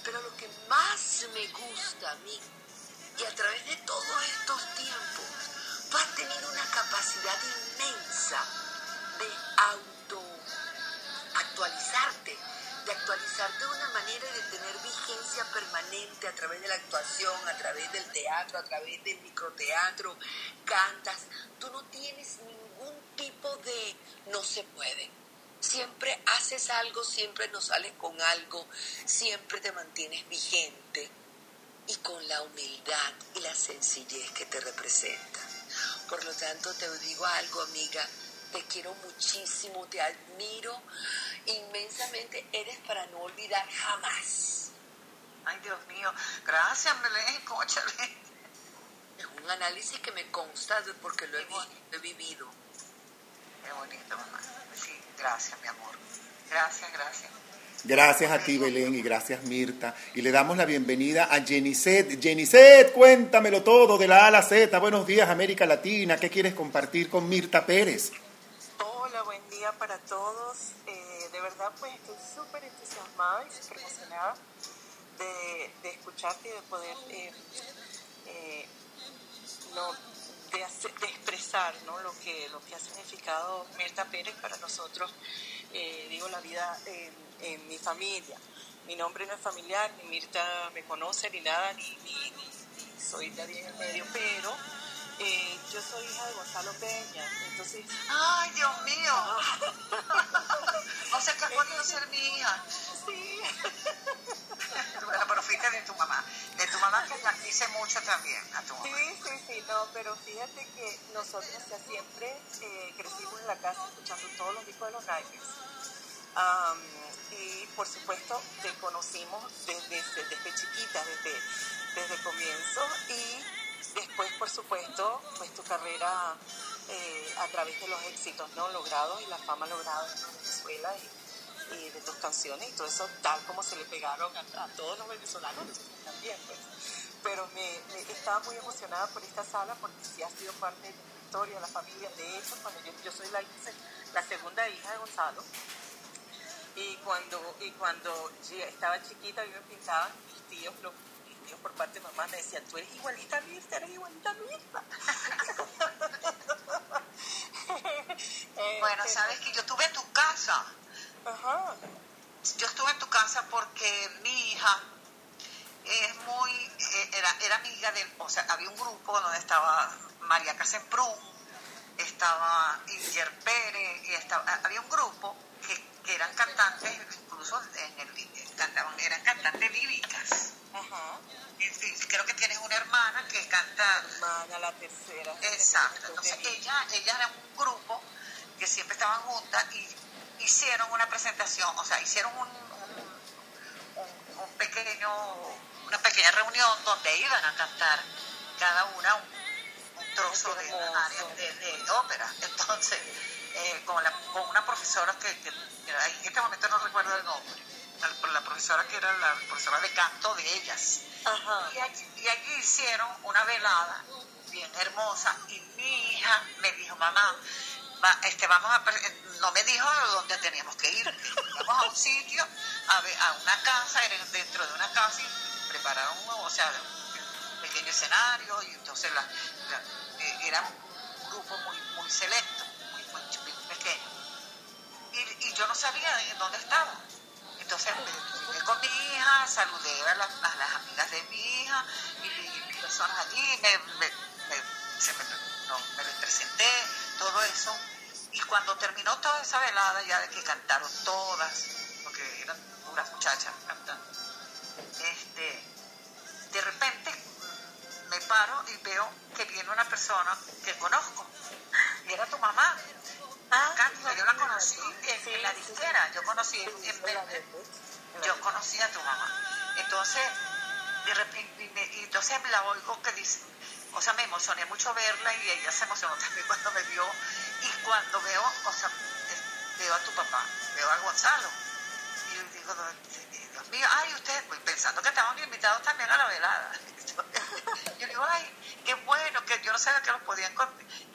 Pero lo que más me gusta a mí, y a través de todos estos tiempos, tú has tenido una capacidad inmensa de auto actualizarte, de actualizarte de una manera y de tener vigencia permanente a través de la actuación, a través del teatro, a través del microteatro, cantas. Tú no tienes ningún tipo de no se puede. Siempre haces algo, siempre nos sales con algo, siempre te mantienes vigente y con la humildad y la sencillez que te representa. Por lo tanto, te digo algo, amiga, te quiero muchísimo, te admiro inmensamente, eres para no olvidar jamás. Ay, Dios mío, gracias, Belén, cóchale. Es un análisis que me consta porque lo he, vi- lo he vivido. Qué bonito, mamá. Sí, gracias, mi amor. Gracias, gracias. Gracias a ti, Belén, y gracias, Mirta. Y le damos la bienvenida a Jenicet. Jenicet, cuéntamelo todo de la A a la Z. Buenos días, América Latina. ¿Qué quieres compartir con Mirta Pérez? Hola, buen día para todos. De verdad, pues estoy súper entusiasmada y súper emocionada de, de escucharte y de poder eh, eh, no, de, expresar ¿no? lo, que, lo que ha significado Mirta Pérez para nosotros, eh, digo, la vida en, mi familia. Mi nombre no es familiar, ni Mirta me conoce, ni nada, ni- ni soy nadie en el medio, pero eh, yo soy hija de Gonzalo Peña, entonces Ay, Dios mío. o sea que has podido ser mi hija. Sí. Bueno, pero fuiste de tu mamá. De tu mamá que la quise mucho también, a tu mamá. Sí, sí, sí, no, pero fíjate que nosotros ya siempre eh, crecimos en la casa escuchando todos los discos de los Reyes. Am, y por supuesto te conocimos desde, desde, desde chiquita, desde, desde el comienzo y después por supuesto pues tu carrera eh, a través de los éxitos no logrados y la fama lograda en Venezuela y, y de tus canciones y todo eso tal como se le pegaron a, a todos los venezolanos también pues. Pero me, me- estaba muy emocionada por esta sala porque sí ha sido parte de mi historia, de la familia. De hecho, cuando yo, yo soy la, la segunda hija de Gonzalo, y cuando, y cuando estaba chiquita, yo me pintaban mis tíos, los, por parte de mamá me decían, tú eres igualita a Mirta, eres igualita a Mirta. Bueno, pero- sabes que yo estuve en tu casa. Ajá. Yo estuve en tu casa porque mi hija es muy, eh, era, era amiga del, o sea, había un grupo donde estaba María Casemprún, estaba Inger Pérez, y estaba, había un grupo que, que eran cantantes, incluso en el, cantaban, eran cantantes líricas. Ajá. Y creo que tienes una hermana que canta. Hermana, la tercera. Exacto. Entonces ella, ella era un grupo que siempre estaban juntas y hicieron una presentación, o sea, hicieron un, un, un- pequeño, una pequeña reunión donde iban a cantar cada una un, un trozo de área de, de ópera. Entonces, eh, con, la, con una profesora que, que- que en este momento no recuerdo el nombre, la, la profesora que era la profesora de canto de ellas. Ajá. Y allí, y allí hicieron una velada bien hermosa y mi hija me dijo, mamá, va- este, vamos a, no me dijo dónde teníamos que ir, vamos a un sitio, a, ver- a una casa, dentro de una casa y prepararon, o sea, un pequeño escenario y entonces la, la- eh, era un grupo muy, muy selecto, muy, muy pequeño. Y, y yo no sabía dónde estaba. Entonces me con mi hija, saludé a las, a las amigas de mi hija y, personas allí, me, me, me- me, les presenté, todo eso. Y cuando terminó toda esa velada, ya de que cantaron todas, porque eran puras muchachas cantando, este, de repente me paro y veo que viene una persona que conozco. Y era tu mamá. Ah, yo la conocí en, la disquera, yo conocí en, en yo conocí a tu mamá. Entonces, de repente, y entonces la oigo que dice, o sea, me emocioné mucho verla y ella se emocionó también cuando me vio. Y cuando veo, o sea, veo a tu papá, veo a Gonzalo. Y yo digo, Dios mío, ay, ustedes, pues, pensando que estaban invitados también a la velada. Yo digo, ay, qué bueno, que yo no sabía que los podían,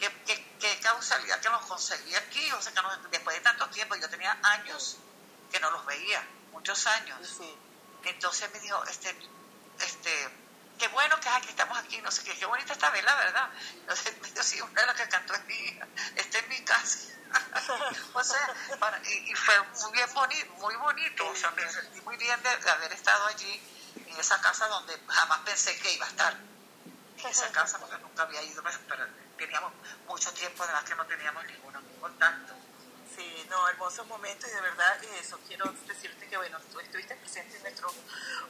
que, que, que causalidad que los conseguí aquí, o sea, que no- después de tanto tiempo, yo tenía años que no los veía, muchos años. Sí. Entonces me dijo, este, este, qué bueno que aquí estamos aquí, no sé qué, qué bonita esta vela, ¿verdad? Entonces me dijo, sí, una de las que cantó es mi está en mi casa. o sea, para- y, y fue muy bien bonito, muy bonito, o sea, me sentí muy bien de, de haber estado allí, en esa casa donde jamás pensé que iba a estar. En esa casa, porque nunca había ido, pero teníamos mucho tiempo, además que no teníamos ningún contacto. Sí, no, hermosos momentos y de verdad eso, quiero decirte que bueno, tú estuviste presente en nuestros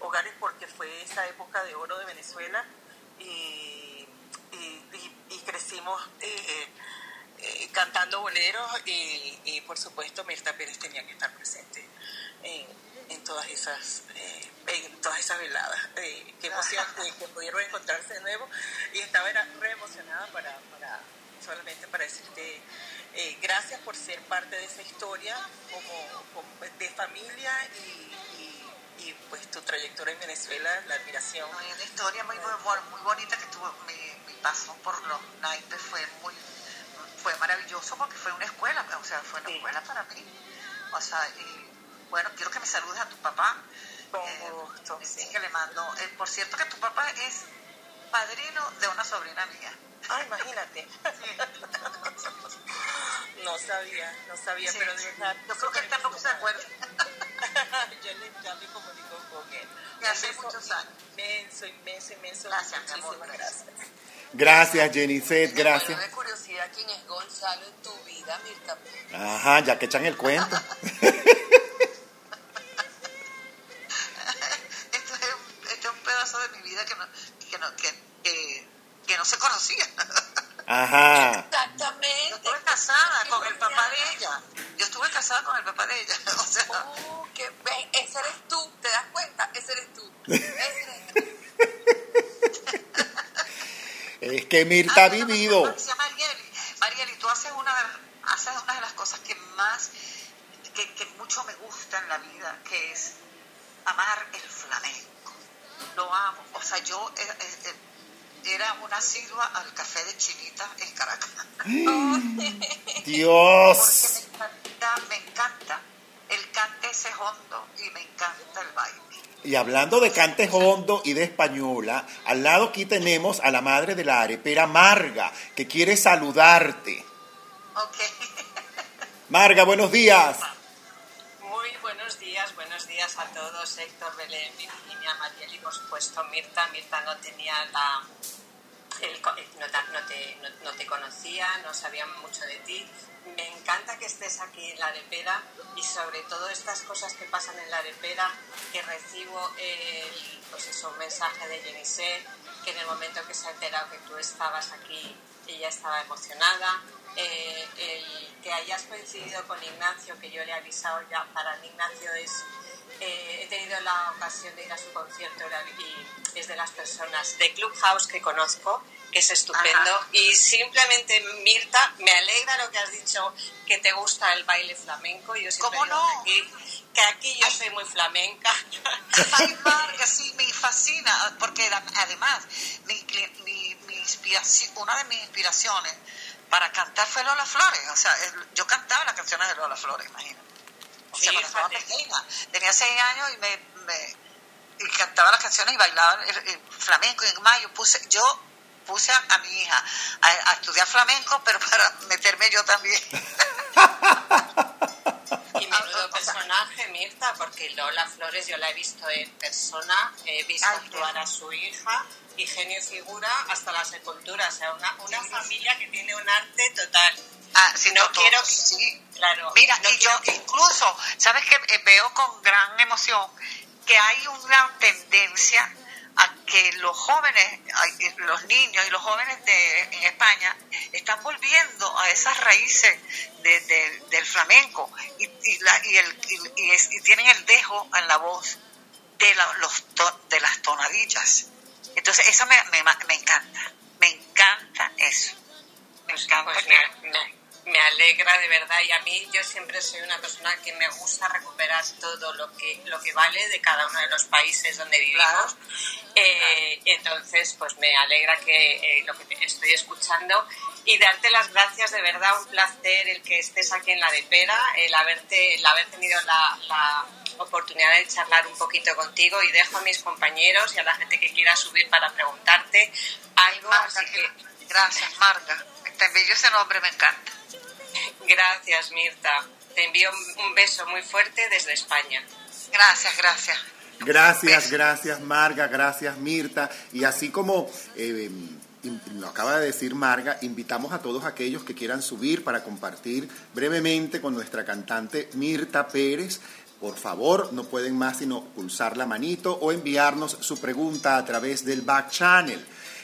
hogares porque fue esa época de oro de Venezuela y, y, y- y crecimos eh, eh, cantando boleros y, por supuesto Mirta Pérez tenía que estar presente en, en todas esas eh, en todas esas veladas. Eh, qué emoción de que pudieron encontrarse de nuevo y estaba era re emocionada para, para solamente para decirte eh, gracias por ser parte de esa historia como, como de familia y, y- y, pues tu trayectoria en Venezuela, la admiración. No, una historia muy, muy, bon- muy bonita que tuvo mi, mi paso por los naipes fue muy fue maravilloso porque fue una escuela, o sea, fue una Sí. escuela para mí. O sea, y bueno, quiero que me saludes a tu papá. Con gusto, sí, sí. que le mando. eh, por cierto que tu papá es padrino de una sobrina mía. Ah, imagínate. no sabía, no sabía, Sí, pero de verdad. Yo creo que él tampoco se acuerda. Yo le, ya me comunico con él. De hace beso muchos años. Inmenso, inmenso, inmenso. Gracias, mi amor, gracias. gracias. Jenicet, Me gracias. de curiosidad quién es Gonzalo en tu vida, Mirta. Ajá, ya que echan el cuento. Ajá. Yo Exactamente. estuve casada con el papá de ella. Yo estuve casada con el papá de ella. O sea, Oh, que ese eres tú, ¿te das cuenta? Ese eres tú. Ese eres tú. Es que Mirta ha Ah, vivido. acuerdo que Se llama Marieli. Marieli, tú haces una, de, haces una de las cosas que más, que, que mucho me gusta en la vida, que es amar el flamenco. Lo amo. O sea, yo eh, eh, eh, era una asidua al café de Chinita en Caracas. Porque Dios. me encanta, me encanta el cante ese hondo y me encanta el baile. Y hablando de cantes hondo y de española, al lado aquí tenemos a la madre de la arepera Marga, que quiere saludarte. Ok. Marga, buenos días. Muy buenos días, buenos días a todos, Héctor, Belén, Virginia, Mariel y por supuesto Mirta. Mirta no tenía la, el eh, no, te, no, no te conocía, no sabía mucho de ti. Me encanta que estés aquí en la arepera y sobre todo estas cosas que pasan en la arepera, el, pues eso, mensaje de Jenny que en el momento que se ha enterado que tú estabas aquí, ella estaba emocionada. Eh, el que hayas coincidido con Ignacio, que yo le he avisado ya, para Ignacio es eh, he tenido la ocasión de ir a su concierto y es de las personas de Clubhouse que conozco, que es estupendo. Y simplemente, Mirta, me alegra lo que has dicho, que te gusta el baile flamenco. Yo siempre ¿Cómo no? aquí, que aquí yo soy muy flamenca. Ay, Marga, sí, me fascina, porque además, mi, mi, mi inspiración, una de mis inspiraciones para cantar fue Lola Flores. O sea, yo cantaba las canciones de Lola Flores, imagínate. O sea, cuando estaba pequeña. Tenía seis años y me, me- y cantaba las canciones y bailaba el, el flamenco. Y en mayo puse, yo puse a, a mi hija a, a estudiar flamenco, pero para meterme yo también. Y menudo porque Lola Flores yo la he visto en persona, he visto Ay, actuar a su hija y genio y figura hasta la sepultura. O sea, una, una familia que tiene un arte total. Ah, sí, No quiero que- sí. Claro. Mira, no y yo que- incluso, ¿sabes qué? Eh, Veo con gran emoción que hay una tendencia a que los jóvenes, los niños y los jóvenes de, en España están volviendo a esas raíces de- de- del flamenco y, y la- y el- y- es- y tienen el dejo en la voz de, la- los de las tonadillas. Entonces, eso me, me, me encanta, me encanta eso. Me encanta Pues me- alegra de verdad y a mí yo siempre soy una persona que me gusta recuperar todo lo que lo que vale de cada uno de los países donde vivimos. Claro. Eh, entonces, pues me alegra que eh, lo que estoy escuchando y darte las gracias de verdad, un placer el que estés aquí en la de Pera, el haberte, el haber tenido la, la oportunidad de charlar un poquito contigo y dejo a mis compañeros y a la gente que quiera subir para preguntarte algo, Marga, así que Gracias, Marga. Tan bello ese nombre, me encanta. Gracias, Mirta. Te envío un- beso muy fuerte desde España. Gracias, gracias. Gracias, gracias Marga, gracias Mirta. Y así como eh, im- lo acaba de decir Marga, invitamos a todos aquellos que quieran subir para compartir brevemente con nuestra cantante Mirta Pérez. Por favor, no pueden más sino pulsar la manito o enviarnos su pregunta a través del back channel.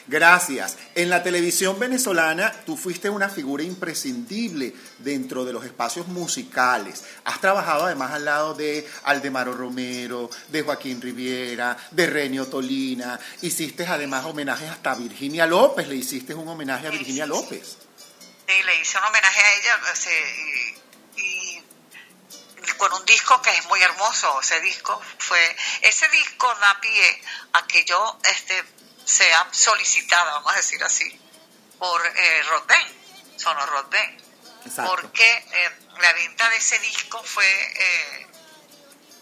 Gracias. En la televisión venezolana tú fuiste una figura imprescindible dentro de los espacios musicales. Has trabajado además al lado de Aldemaro Romero, de Joaquín Riviera, de Renio Tolina. Hiciste además homenajes hasta a Virginia López. Le hiciste un homenaje a Virginia López. Sí, le hice un homenaje a ella ese, y, y con un disco que es muy hermoso. Ese disco fue, ese disco da pie a que yo este, sea solicitada, vamos a decir así, por eh, Rodben, Sono Rodben. Porque eh, la venta de ese disco fue eh,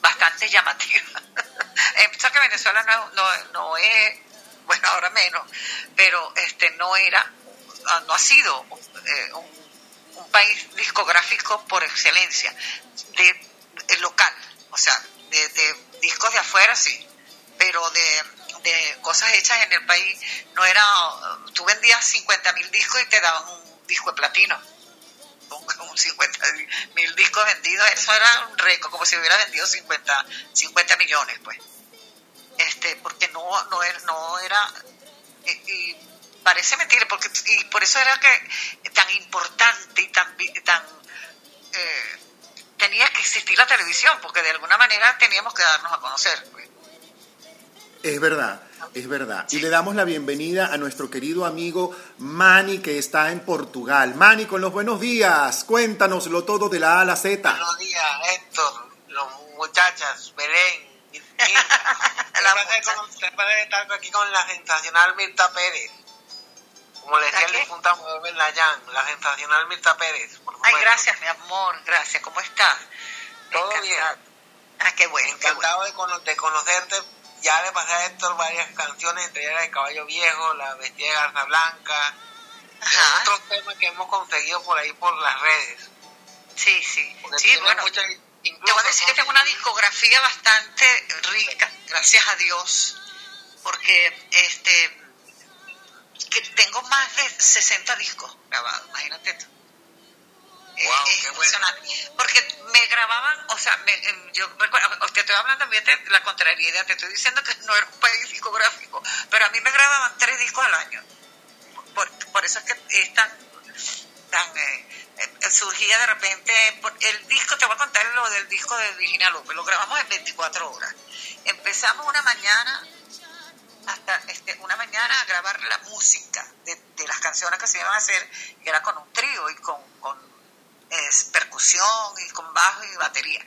bastante llamativa. Empezó que Venezuela no, no, no es, bueno, ahora menos, pero este no era, no ha sido eh, un, un país discográfico por excelencia, de, de local, o sea, de, de discos de afuera sí, pero de, de cosas hechas en el país no era, tú vendías 50 mil discos y te daban un disco de platino con, con 50 mil discos vendidos, eso era un récord, como si hubiera vendido 50, 50 millones, pues. Este, porque no, no no era y, parece mentira, porque y por eso era que tan importante y tan, tan eh, tenía que existir la televisión, porque de alguna manera teníamos que darnos a conocer. Es verdad, es verdad. Y le damos la bienvenida a nuestro querido amigo Manny, que está en Portugal. Manny, con los buenos días. Cuéntanoslo todo de la A a la Z. Buenos días, Héctor, los muchachas, Belén. Mirta. La Un placer muchacha. con- un placer estar aquí con la sensacional Mirta Pérez. Como le decía el ¿La difunta Manuel Layan, la sensacional Mirta Pérez. Por Ay, gracias, mi amor, gracias. ¿Cómo estás? Todo Encantado. bien. Ah, qué bueno, qué bueno. Encantado de, cono- de conocerte. Ya le pasé a Héctor varias canciones, entre ellas de Caballo Viejo, La Bestia de Garza Blanca, Ajá. otros temas que hemos conseguido por ahí por las redes. Sí, sí. Porque Sí, bueno, mucha- te incluso voy a decir que tengo una discografía bastante rica, gracias a Dios, porque este que tengo más de 60 discos grabados, imagínate tú. Wow, es qué impresionante. Porque me grababan, o sea, me, em, yo recuerdo, te estoy hablando también de la contrariedad, te estoy diciendo que no era un país discográfico, pero a mí me grababan tres discos al año. Por, por eso es que es tan, tan eh, eh, surgía de repente, por- el disco, te voy a contar lo del disco de Virginia López, lo grabamos en 24 horas. Empezamos una mañana hasta este, una mañana a grabar la música de, de las canciones que se iban a hacer, que era con un trío y con, con es, percusión y con bajo y batería.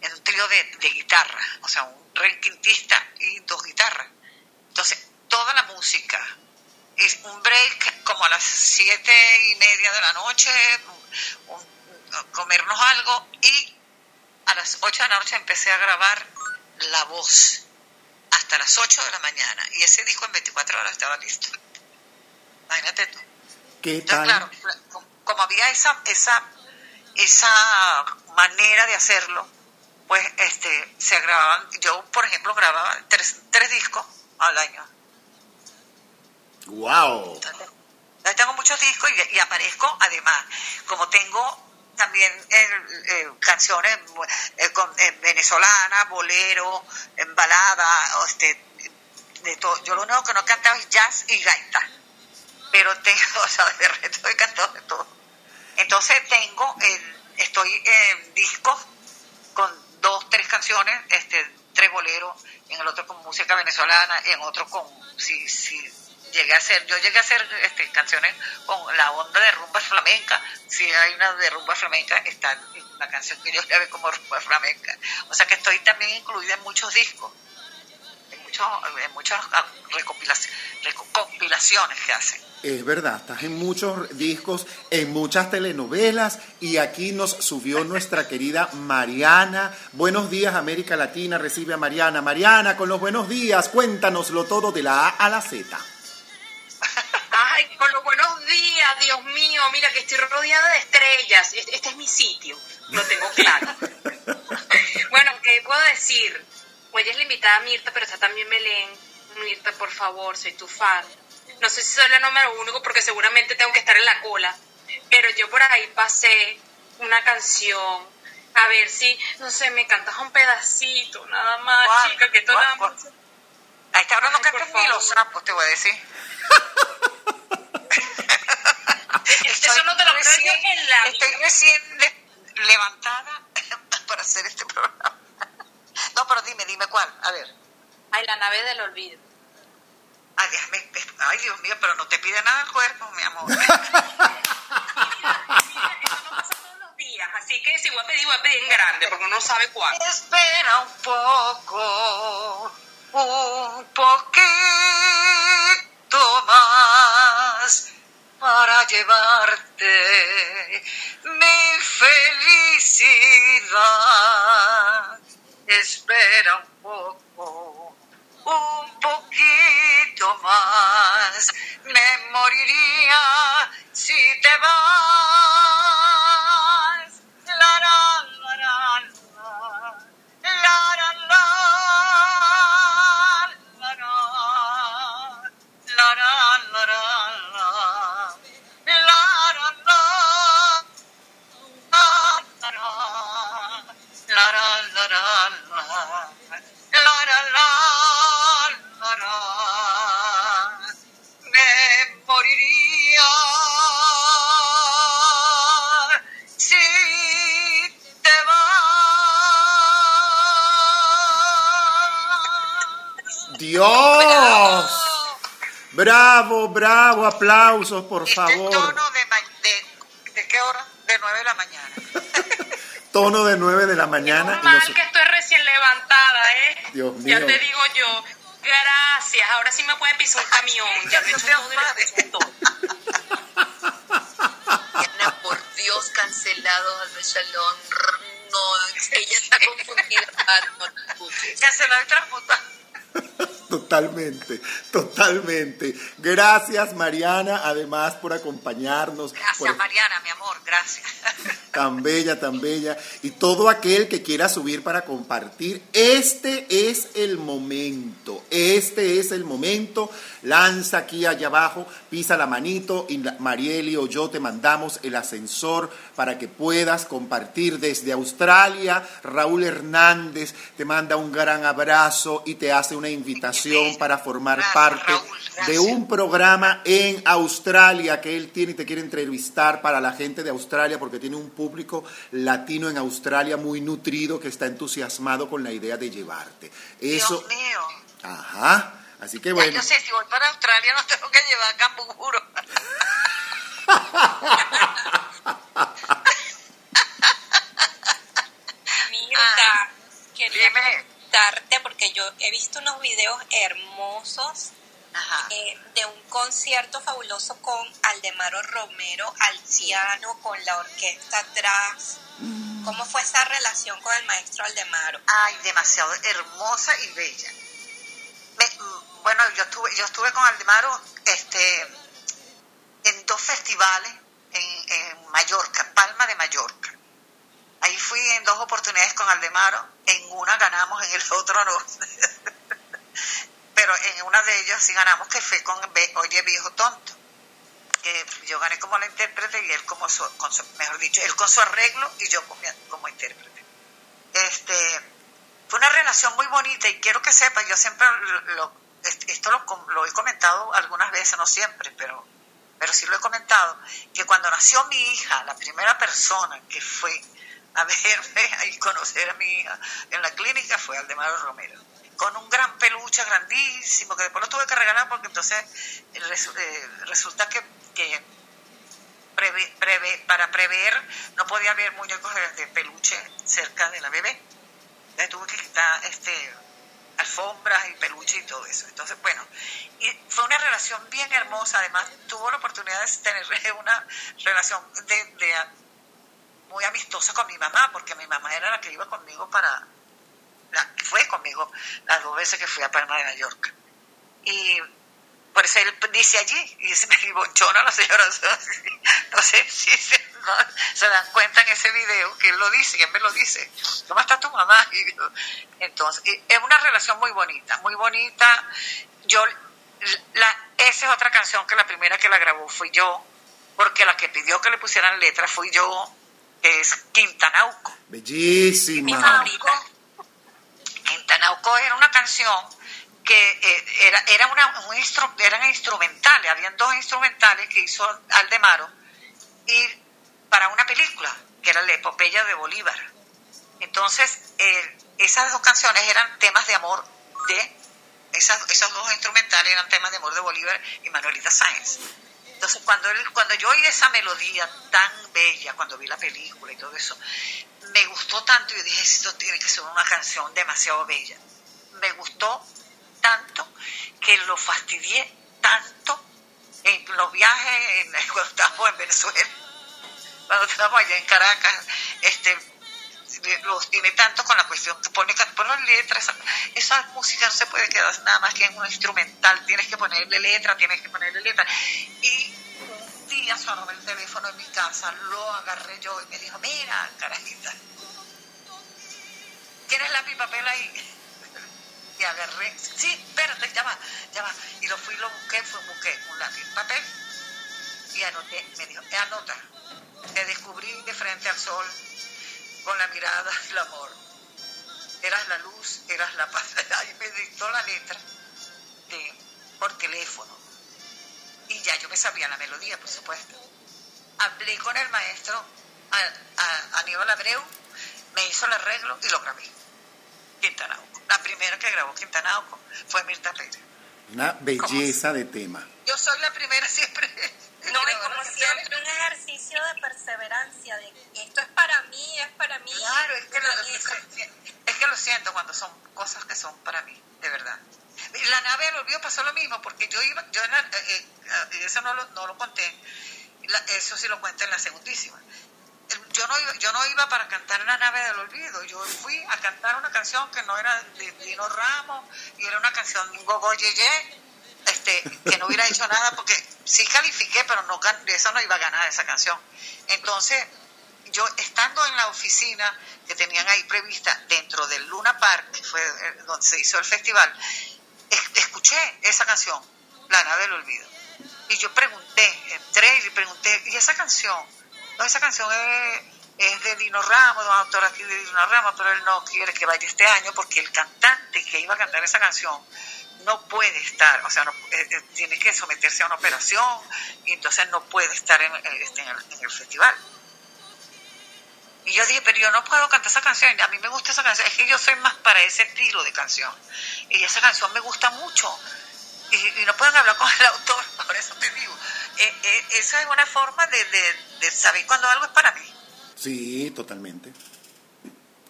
En un trío de, de guitarra, o sea, un requintista y dos guitarras. Entonces, toda la música. Y un break como a las siete y media de la noche, un- un- comernos algo y a las ocho de la noche empecé a grabar la voz hasta las 8 de la mañana y ese disco en 24 horas estaba listo. Imagínate tú. ¿Qué Entonces, tal? claro, como había esa, esa, esa manera de hacerlo, pues este, se grababan, yo por ejemplo grababa tres, tres discos al año. ¡Wow! Entonces, tengo muchos discos y, y aparezco además, como tengo también eh, eh, canciones eh, con, eh, venezolanas, bolero, en balada, o este, de todo. Yo lo único que no cantaba es jazz y gaita, pero tengo, o sea, de resto he cantado de todo. Entonces tengo, el, estoy en discos con dos, tres canciones, este, tres boleros, en el otro con música venezolana, en otro con, si, si llegué a hacer, yo llegué a hacer este, canciones con la onda de rumba flamenca, si hay una de rumba flamenca, está la canción que yo grabé como rumba flamenca. O sea que estoy también incluida en muchos discos, en, muchos, en muchas ah, recopilaciones que hacen. Es verdad, estás en muchos discos, en muchas telenovelas y aquí nos subió nuestra querida Mariana. Buenos días América Latina, recibe a Mariana. Mariana, con los buenos días, cuéntanoslo todo de la A a la Z. Ay, con los buenos días, Dios mío, mira que estoy rodeada de estrellas. Este, este es mi sitio, lo tengo claro. bueno, ¿qué puedo decir? Pues ella es la invitada Mirta, pero está también Belén. Mirta, por favor, soy tu fan. No sé si soy la número uno porque seguramente tengo que estar en la cola, pero yo por ahí pasé una canción. A ver si, no sé, me cantas un pedacito, nada más, ¿Cuál? chica, que esto ¿Cuál? nada más. ¿Cuál? A esta hora no Ay, cantas por ni los sapos, te voy a decir. Eso no te lo creo yo en la Estoy vida. recién de- levantada para hacer este programa. No, pero dime, dime cuál. A ver. Ay, la nave del olvido. Ay, déjame, ay, Dios mío, pero no te pide nada el cuerpo, mi amor. Mira, eso no pasa todos los días, así que si voy a pedir, voy a pedir en grande, porque uno no sabe cuándo. Espera un poco, un poquito más para llevarte mi felicidad. Espera un poco, un poquito más. Me moriría si te vas. La, Dios. Bravo, bravo, aplausos, por Este favor. tono de, de, ¿de qué hora? De 9 de la mañana. Tono de 9 de la mañana. Y mal nos- que estoy recién levantada, ¿eh? Dios Ya mío. te digo yo, gracias, ahora sí me puede pisar un camión, ya lo he hecho todo y por Dios, cancelados al Shalom. No, ella está confundida. Ah. Cancelado y transmutado. Totalmente, totalmente. Gracias Mariana, además por acompañarnos. Gracias, por- Mariana, mi amor, gracias. Tan bella, tan bella. Y todo aquel que quiera subir para compartir, este es el momento, este es el momento. Lanza aquí allá abajo, pisa la manito y Marieli o yo te mandamos el ascensor para que puedas compartir desde Australia. Raúl Hernández te manda un gran abrazo y te hace una invitación para formar parte de un programa en Australia que él tiene y te quiere entrevistar para la gente de Australia porque tiene un público latino en Australia muy nutrido que está entusiasmado con la idea de llevarte. Eso, Dios mío. Ajá. Así que Ya bueno. yo sé, si voy para Australia no tengo que llevar camburo. Mirta, quería dime. preguntarte porque yo he visto unos videos hermosos. Eh, de un concierto fabuloso con Aldemaro Romero al piano, con la orquesta atrás. ¿Cómo fue esa relación con el maestro Aldemaro? Ay, demasiado hermosa y bella. Me- mm, bueno, yo estuve, yo estuve con Aldemaro este, en dos festivales en, en Mallorca, Palma de Mallorca. Ahí fui en dos oportunidades con Aldemaro, en una ganamos, en el otro no. Pero en una de ellas sí ganamos, que fue con Oye Viejo Tonto. Que yo gané como la intérprete y él como su, con su- mejor dicho, él con su arreglo y yo como, como intérprete. Este, fue una relación muy bonita y quiero que sepas, yo siempre lo, lo- est- esto lo, lo he comentado algunas veces, no siempre, pero, pero sí lo he comentado, que cuando nació mi hija, la primera persona que fue a verme y conocer a mi hija en la clínica fue Aldemaro Romero, con un gran peluche grandísimo, que después lo tuve que regalar porque entonces eh, eh, resulta que, que preve- para prever no podía haber muñecos de, de peluche cerca de la bebé. Entonces tuve que quitar este alfombras y peluche y todo eso. Entonces, bueno, y fue una relación bien hermosa. Además, tuvo la oportunidad de tener una relación de, de- muy amistosa con mi mamá, porque mi mamá era la que iba conmigo para, la, fue conmigo las dos veces que fui a Palma de Mallorca. Y por eso él dice allí, y se me ribonchona la señora, no sé si se, no, se dan cuenta en ese video que él lo dice, que él me lo dice, ¿cómo está tu mamá? Y yo, entonces, y es una relación muy bonita, muy bonita. Yo, la, esa es otra canción que la primera que la grabó fui yo, porque la que pidió que le pusieran letra fui yo, que es Quintanauco. Bellísima. favorita. Quintanauco era una canción que eh, era, era una, un instru- eran instrumentales, habían dos instrumentales que hizo Aldemaro y para una película, que era la epopeya de Bolívar. Entonces, eh, esas dos canciones eran temas de amor de, esas, esos dos instrumentales eran temas de amor de Bolívar y Manuelita Sáenz. Entonces, cuando, él, cuando yo oí esa melodía tan bella, cuando vi la película y todo eso, me gustó tanto yo dije, esto tiene que ser una canción demasiado bella. Me gustó tanto que lo fastidié tanto en los viajes, cuando estábamos en Venezuela, cuando estábamos allá en Caracas, este los tiene tanto con la cuestión que pone, pone letras, esa, música no se puede quedar nada más que en un instrumental, tienes que ponerle letra, tienes que ponerle letra. Y un día sonó el teléfono en mi casa, lo agarré yo y me dijo, mira, carajita, ¿tienes lápiz papel ahí? Y agarré, sí, espérate, ya va, ya va. Y lo fui, lo busqué, fue, busqué un lápiz papel y anoté, me dijo, anota, te descubrí de frente al sol con la mirada del amor. Eras la luz, eras la paz. Ahí me dictó la letra de, por teléfono. Y ya yo me sabía la melodía, por supuesto. Hablé con el maestro a, a, Aníbal Abreu, me hizo el arreglo y lo grabé. Quintanauco. La primera que grabó Quintanauco fue Mirta Pérez. Una belleza de tema. Yo soy la primera siempre. No, y como siempre, un ejercicio de perseverancia, de que esto es para mí, es para mí. Claro, es que, lo, es que lo siento cuando son cosas que son para mí, de verdad. La nave del olvido pasó lo mismo, porque yo iba, yo en la- eh, eh, eso no lo, no lo conté, La- eso sí lo cuento en la segundísima. Yo no, iba, yo no iba para cantar en la nave del olvido, yo fui a cantar una canción que no era de Dino Ramos, y era una canción de un gogo yeye, este, que no hubiera hecho nada, porque sí califiqué, pero no eso no iba a ganar esa canción. Entonces, yo estando en la oficina que tenían ahí prevista dentro del Luna Park, que fue eh, donde se hizo el festival, es- escuché esa canción, La nave del olvido. Y yo pregunté, entré y pregunté, ¿y esa canción? No, esa canción es, es de Dino Ramos, de un autor aquí de Dino Ramos, pero él no quiere que vaya este año porque el cantante que iba a cantar esa canción no puede estar, o sea, no, eh, eh, tiene que someterse a una operación y entonces no puede estar en, en- este, en el, en el festival. Y yo dije, pero yo no puedo cantar esa canción, a mí me gusta esa canción, es que yo soy más para ese estilo de canción. Y esa canción me gusta mucho. Y, no pueden hablar con el autor, por eso te digo. Eh, eh, esa es una forma de, de, de saber cuando algo es para mí. Sí, totalmente.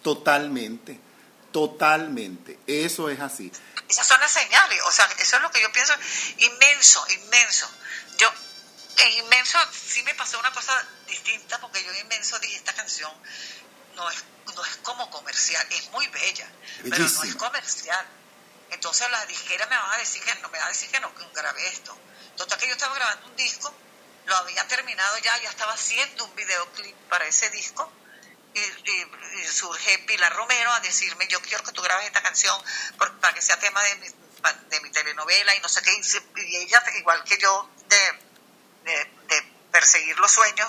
Totalmente. Totalmente. Eso es así. Esas son las señales, o sea, eso es lo que yo pienso, inmenso, inmenso. Yo, en inmenso sí me pasó una cosa distinta, porque yo en inmenso dije, esta canción no es, no es como comercial, es muy bella, pero no es comercial. Entonces las disqueras me van a decir que no, me van a decir que no, que grabé esto. Total que yo estaba grabando un disco, lo había terminado ya, ya estaba haciendo un videoclip para ese disco, y, surge Pilar Romero a decirme, yo quiero que tú grabes esta canción para que sea tema de mi, de mi telenovela y no sé qué. Y, ella, igual que yo, de, perseguir los sueños,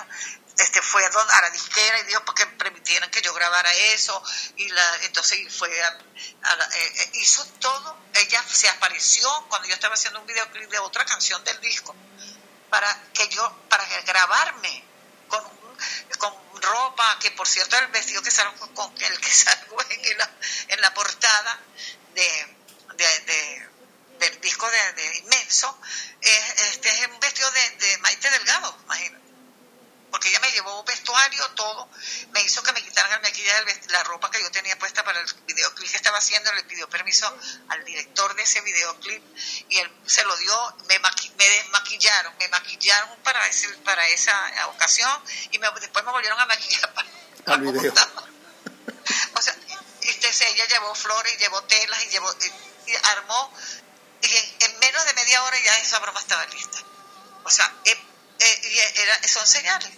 este fue a, la disquera y dijo porque permitieran que yo grabara eso y la, entonces fue a, la- eh, eh, hizo todo ella se apareció cuando yo estaba haciendo un videoclip de otra canción del disco para que yo para grabarme ropa que por cierto el vestido que salgo con el que salgo en la, en la portada de, de- de- del disco de, inmenso es, este es un vestido de, de Maite Delgado imagínate porque ella me llevó vestuario, todo, me hizo que me quitaran el maquillaje, el la ropa que yo tenía puesta para el videoclip que estaba haciendo, le pidió permiso al director de ese videoclip y él se lo dio, me, maqui- me desmaquillaron, me maquillaron para, ese, para esa ocasión y me- después me volvieron a maquillar para, Al video. o sea, este, ella llevó flores, llevó telas y llevó y, y armó y en, en menos de media hora ya esa broma estaba lista. O sea, eh, eh, y era, son señales.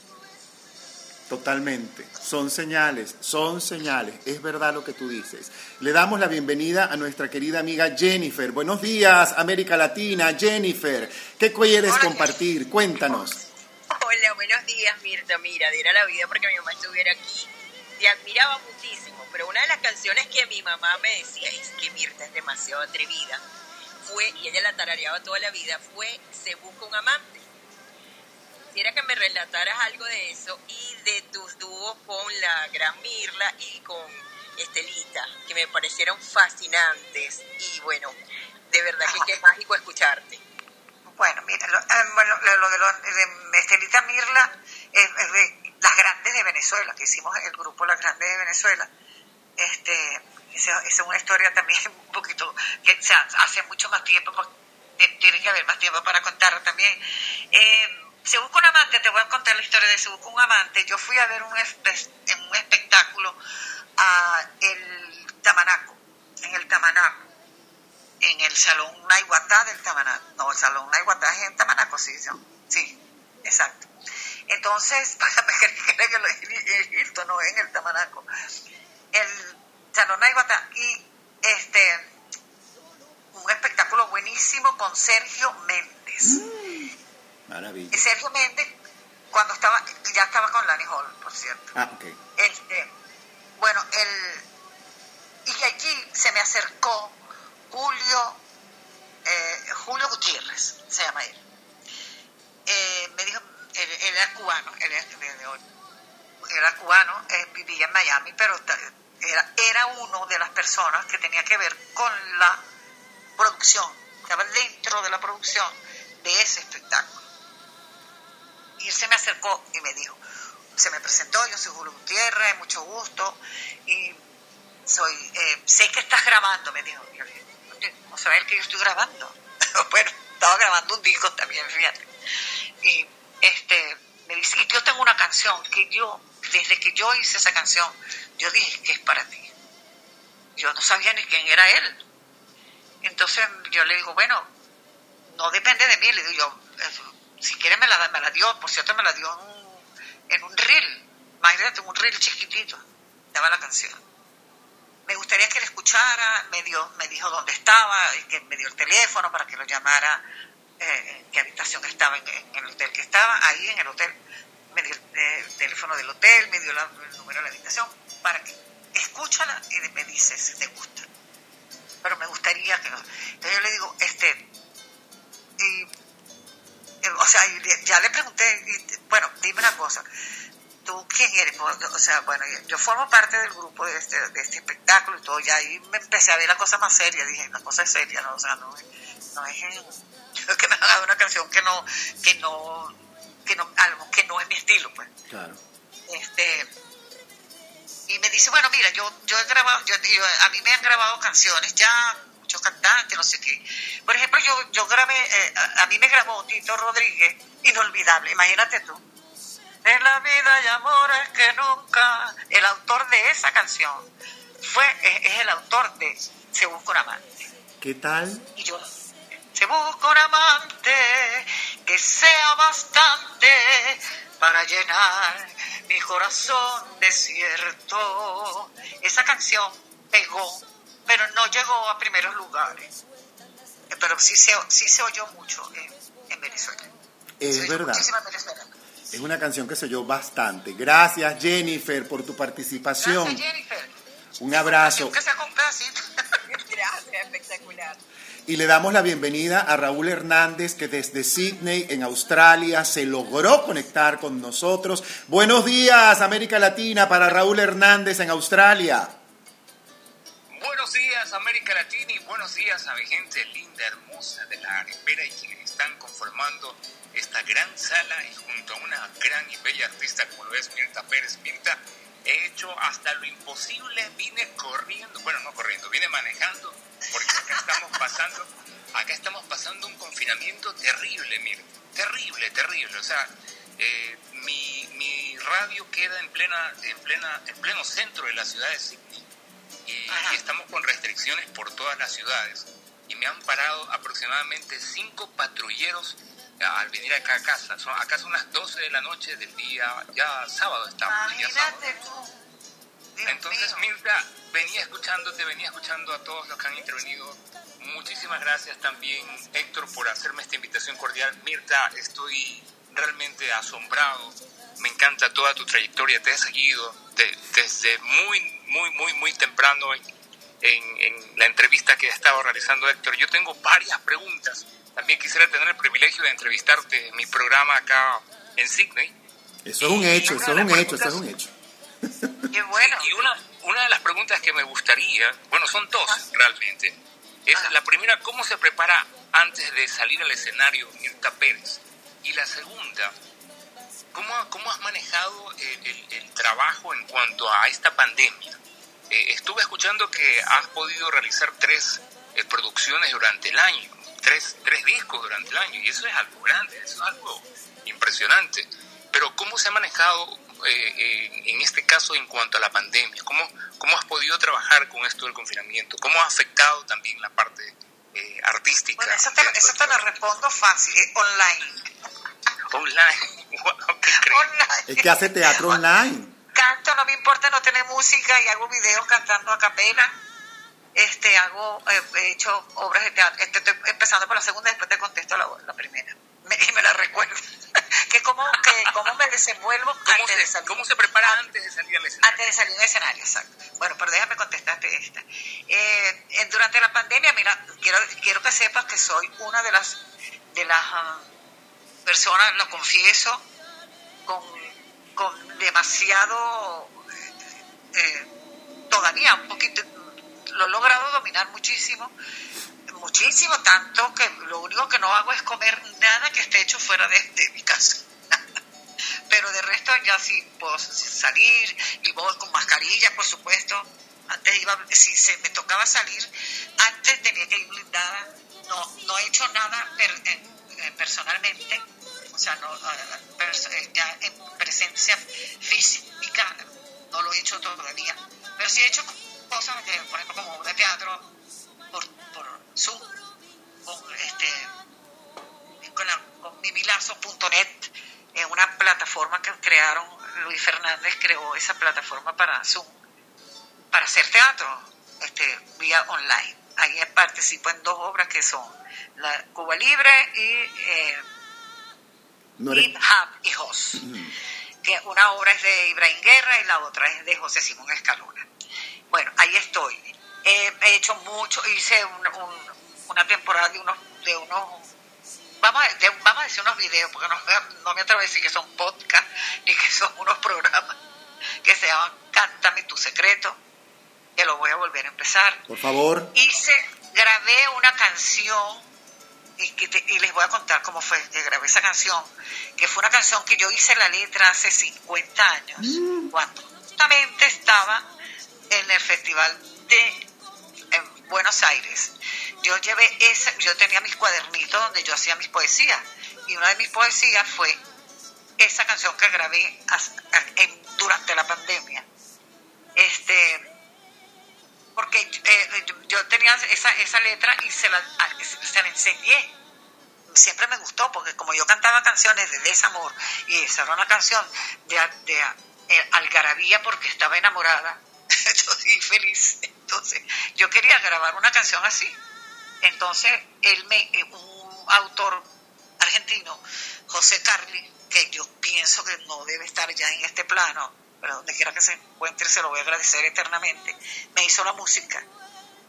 Totalmente. Son señales, son señales. Es verdad lo que tú dices. Le damos la bienvenida a nuestra querida amiga Jennifer. Buenos días, América Latina. Jennifer, ¿qué quieres Hola, compartir? Cuéntanos. Hola, buenos días, Mirta. Mira, diera la vida porque mi mamá estuviera aquí. Te admiraba muchísimo, pero una de las canciones que mi mamá me decía es que Mirta es demasiado atrevida. Fue, y ella la tarareaba toda la vida, fue Se busca un amante. Quisiera que me relataras algo de eso y de tus dúos con la gran Mirla y con Estelita, que me parecieron fascinantes. Y bueno, de verdad que qué mágico escucharte. Bueno, mira, lo, eh, bueno, lo- lo de, los- de Estelita Mirla es, es de las grandes de Venezuela, que hicimos el grupo Las Grandes de Venezuela. Este, esa, es una historia también un poquito, que o sea, hace mucho más tiempo, porque te- tiene que haber más tiempo para contarla también. Eh, se busca un amante, te voy a contar la historia de Se busca un amante. Yo fui a ver un, en un espectáculo a el Tamanaco, en el Tamanaco en el Salón Naiguatá del Tamanaco. No, el Salón Naiguatá es en Tamanaco, sí, sí, exacto. Entonces, para me que lo Hilton, no en el Tamanaco. El Salón Naiguatá y este un espectáculo buenísimo con Sergio Méndez. Maravilla. Y Sergio Méndez, cuando estaba, ya estaba con Lani Hall, por cierto. Ah, ok. Este, bueno, el, y allí se me acercó Julio, eh, Julio Gutiérrez, se llama él. Eh, me dijo, él, él era cubano, él era, era cubano, eh, vivía en Miami, pero era, era uno de las personas que tenía que ver con la producción, estaba dentro de la producción de ese espectáculo. Y él se me acercó y me dijo, se me presentó, yo soy Julio Gutiérrez, mucho gusto, y soy, eh, sé que estás grabando, me dijo. Yo dije, "Oye, ¿cómo saber que yo estoy grabando? bueno, estaba grabando un disco también, fíjate. Y este, me dice, y yo tengo una canción que yo, desde que yo hice esa canción, yo dije que es para ti. Yo no sabía ni quién era él. Entonces yo le digo, bueno, no depende de mí, le digo yo, si quiere me la, me la dio, por cierto me la dio en un, en un reel, imagínate, un reel chiquitito, estaba la canción. Me gustaría que la escuchara, me, dio, me dijo dónde estaba, que me dio el teléfono para que lo llamara, eh, qué habitación estaba, en, el hotel que estaba, ahí en el hotel, me dio el, el teléfono del hotel, me dio la- el número de la habitación, para que escúchala y me dices si te gusta. Pero me gustaría que... Entonces yo le digo, este, o sea, ya le pregunté, y, bueno, dime una cosa, ¿tú quién eres? O sea, bueno, yo formo parte del grupo de este, de este espectáculo y todo, y ahí me empecé a ver la cosa más seria, dije, la cosa es seria, ¿no? O sea, no, es- no es que me han dado una canción que no, que no, que no, algo que no es mi estilo, pues Claro. este y me dice bueno mira yo yo he grabado yo, yo- a mí me han grabado canciones ya muchos cantantes no sé qué por ejemplo yo yo grabé eh, a, a mí me grabó Tito Rodríguez inolvidable imagínate tú en la vida hay amores que nunca el autor de esa canción fue es, es el autor de Se busca un amante ¿Qué tal? y yo se busca un amante que sea bastante para llenar mi corazón desierto. Esa canción pegó, pero no llegó a primeros lugares. Eh, Pero sí se, sí se oyó mucho en, en Venezuela. Es Se verdad. en Venezuela. Es una canción que se oyó bastante. Gracias, Jennifer, por tu participación. Gracias, Jennifer. Un abrazo. Aunque sea con. Gracias, espectacular. Y le damos la bienvenida a Raúl Hernández, que desde Sydney, en Australia, se logró conectar con nosotros. Buenos días, América Latina, para Raúl Hernández en Australia. Buenos días América Latina y buenos días a mi gente linda, hermosa de la arepera y quienes están conformando esta gran sala y junto a una gran y bella artista como lo es Mirta Pérez. Mirta, he hecho hasta lo imposible, vine corriendo, bueno no corriendo, vine manejando porque acá estamos pasando, acá estamos pasando un confinamiento terrible, Mirta, terrible, terrible, o sea, eh, mi, mi radio queda en plena, en plena, en pleno centro de la ciudad de Sydney y, y estamos con restricciones por todas las ciudades. Y me han parado aproximadamente cinco patrulleros al venir acá a casa. Son, acá son las 12 de la noche del día, ya sábado estamos, día sábado. Entonces. Mirta, venía escuchándote, venía escuchando a todos los que han intervenido. Muchísimas gracias también, Héctor, por hacerme esta invitación cordial. Mirta, estoy realmente asombrado. Me encanta toda tu trayectoria, te he seguido de- desde muy, muy, muy, muy temprano en, en- en la entrevista que he estado realizando, Héctor. Yo tengo varias preguntas. También quisiera tener el privilegio de entrevistarte en mi programa acá en Sydney. Eso es un hecho, eso es un hecho, eso es un hecho. Qué bueno. Y una, una de las preguntas que me gustaría, bueno, son dos realmente. Es la primera, ¿cómo se prepara antes de salir al escenario Mirta Pérez? Y la segunda, ¿cómo, cómo has manejado el, el- el trabajo en cuanto a esta pandemia? Eh, estuve escuchando que has podido realizar tres eh, producciones durante el año, tres, tres discos durante el año, y eso es algo grande, eso es algo impresionante. Pero ¿cómo se ha manejado eh, en este caso en cuanto a la pandemia? ¿Cómo, ¿Cómo has podido trabajar con esto del confinamiento? ¿Cómo ha afectado también la parte eh, artística? Bueno, eso te, eso te lo respondo fácil, online. Online. Wow, qué increíble. Online. Es que hace teatro online. Canto, no me importa no tener música y hago videos cantando a capela. Este, hago, eh, he hecho obras de teatro. Este, estoy empezando por la segunda, después te contesto la, la primera. Me, y me la recuerdo. que cómo, que cómo me desenvuelvo ¿Cómo antes de se, salir. ¿Cómo se prepara antes de salir al escenario? Antes de salir a un escenario, exacto. Bueno, pero déjame contestarte esta. Eh, eh, durante la pandemia, mira, quiero, quiero que sepas que soy una de las, de las personas, lo confieso, con, con demasiado, eh, todavía un poquito, lo he logrado dominar muchísimo, muchísimo, tanto que lo único que no hago es comer nada que esté hecho fuera de, de mi casa pero de resto ya sí puedo salir y voy con mascarilla, por supuesto. Antes iba, si se me tocaba salir, antes tenía que ir blindada. No, no he hecho nada per- eh, eh, personalmente, o sea, no, eh, ya en presencia física no lo he hecho todavía. Pero sí he hecho cosas, por ejemplo, como de teatro por, Zoom, con este con, la- con mimilazo.net, en una plataforma que crearon Luis Fernández creó esa plataforma para Zoom, para hacer teatro, este, vía online. Ahí participo en dos obras que son la Cuba Libre y eh, No eres- Hop y Jos. Que una obra es de Ibrahim Guerra y la otra es de José Simón Escalona. Bueno, ahí estoy. Eh, he hecho mucho, hice un- un- una temporada de unos, de unos vamos a, de- vamos a decir unos videos, porque no, no me atrevo a decir que son podcasts ni que son unos programas que se llaman Cántame tu secreto, que lo voy a volver a empezar. Por favor. Hice, grabé una canción y, que te- y les voy a contar cómo fue que grabé esa canción, que fue una canción que yo hice la letra hace 50 años, cuando justamente estaba en el Festival de en Buenos Aires. Yo llevé esa, yo tenía mis cuadernitos donde yo hacía mis poesías y una de mis poesías fue esa canción que grabé as- a- en- durante la pandemia. Este, porque eh, yo, yo tenía esa, esa letra y se la, a- se la enseñé. Siempre me gustó porque como yo cantaba canciones de desamor y esa era una canción de, de eh, algarabía porque estaba enamorada, estoy feliz. Entonces yo quería grabar una canción así. Entonces él me, eh, un autor argentino, José Carli, que yo pienso que no debe estar ya en este plano, pero donde quiera que se encuentre se lo voy a agradecer eternamente, me hizo la música.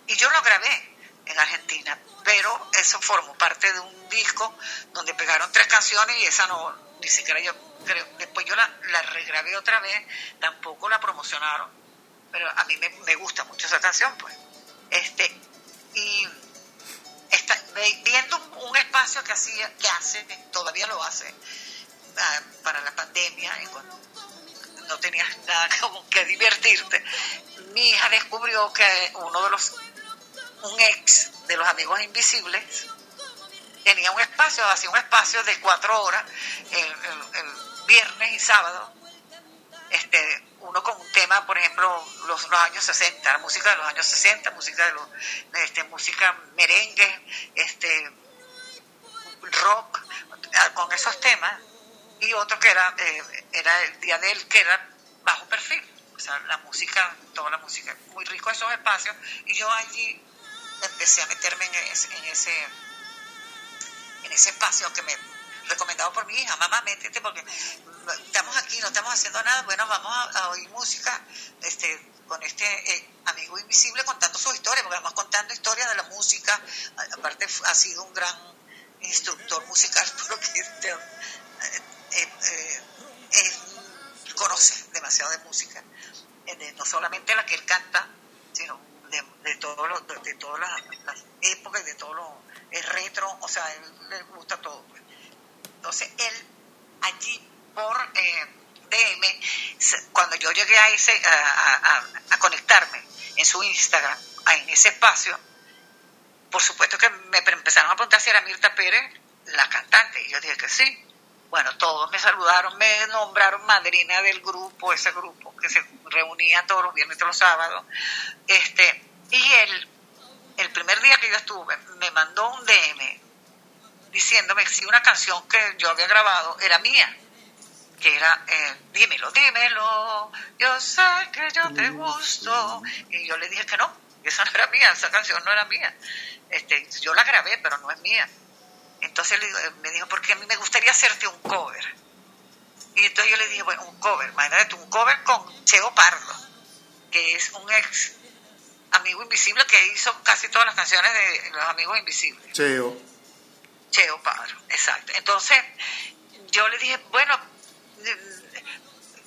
Y yo lo grabé en Argentina, pero eso formó parte de un disco donde pegaron tres canciones y esa no, ni siquiera yo creo. Después yo la, la regrabé otra vez, tampoco la promocionaron, pero a mí me, me gusta mucho esa canción, pues. Este, y está, viendo un espacio que hacía, que hace, todavía lo hace, ah, para la pandemia, y cuando no tenías nada como que divertirte, mi hija descubrió que uno de los, un ex de los amigos invisibles, tenía un espacio, hacía un espacio de cuatro horas, el, el- viernes y sábado, este, uno con un tema, por ejemplo, los, los años 60, la música de los años 60, música de los, este, música merengue, este, rock, ah, con esos temas, y otro que era, eh, era el día de él, que era bajo perfil, o sea, la música, toda la música, muy rico esos espacios, y yo allí empecé a meterme en ese, en ese, en ese espacio que me recomendado por mi hija, mamá, métete porque estamos aquí, no estamos haciendo nada, bueno, vamos a, oír música este, con este eh, amigo invisible contando su historia, porque además contando historias de la música, aparte ha sido un gran instructor musical porque este, eh, él conoce demasiado de música, eh, no solamente la que él canta, sino de, de, todo de, todas las, las épocas, de todo lo es retro, o sea, él le gusta todo. pues. Entonces él allí por eh, DM, cuando yo llegué a ese a, a- conectarme en su Instagram, en ese espacio, por supuesto que me empezaron a preguntar si era Mirta Pérez la cantante. Y yo dije que sí. Bueno, todos me saludaron, me nombraron madrina del grupo, ese grupo que se reunía todos los viernes y los sábados. Este, y él, el primer día que yo estuve, me mandó un DM diciéndome si una canción que yo había grabado era mía, que era eh, Dímelo, dímelo, yo sé que yo te gusto. Y yo le dije que no, esa no era mía, esa canción no era mía. Este, yo la grabé, pero no es mía. Entonces eh, me dijo, porque a mí me gustaría hacerte un cover. Y entonces yo le dije, bueno, un cover, imagínate, un cover con Cheo Pardo, que es un ex amigo invisible que hizo casi todas las canciones de los amigos invisibles. Cheo. Cheo Padre, exacto. Entonces, yo le dije, bueno,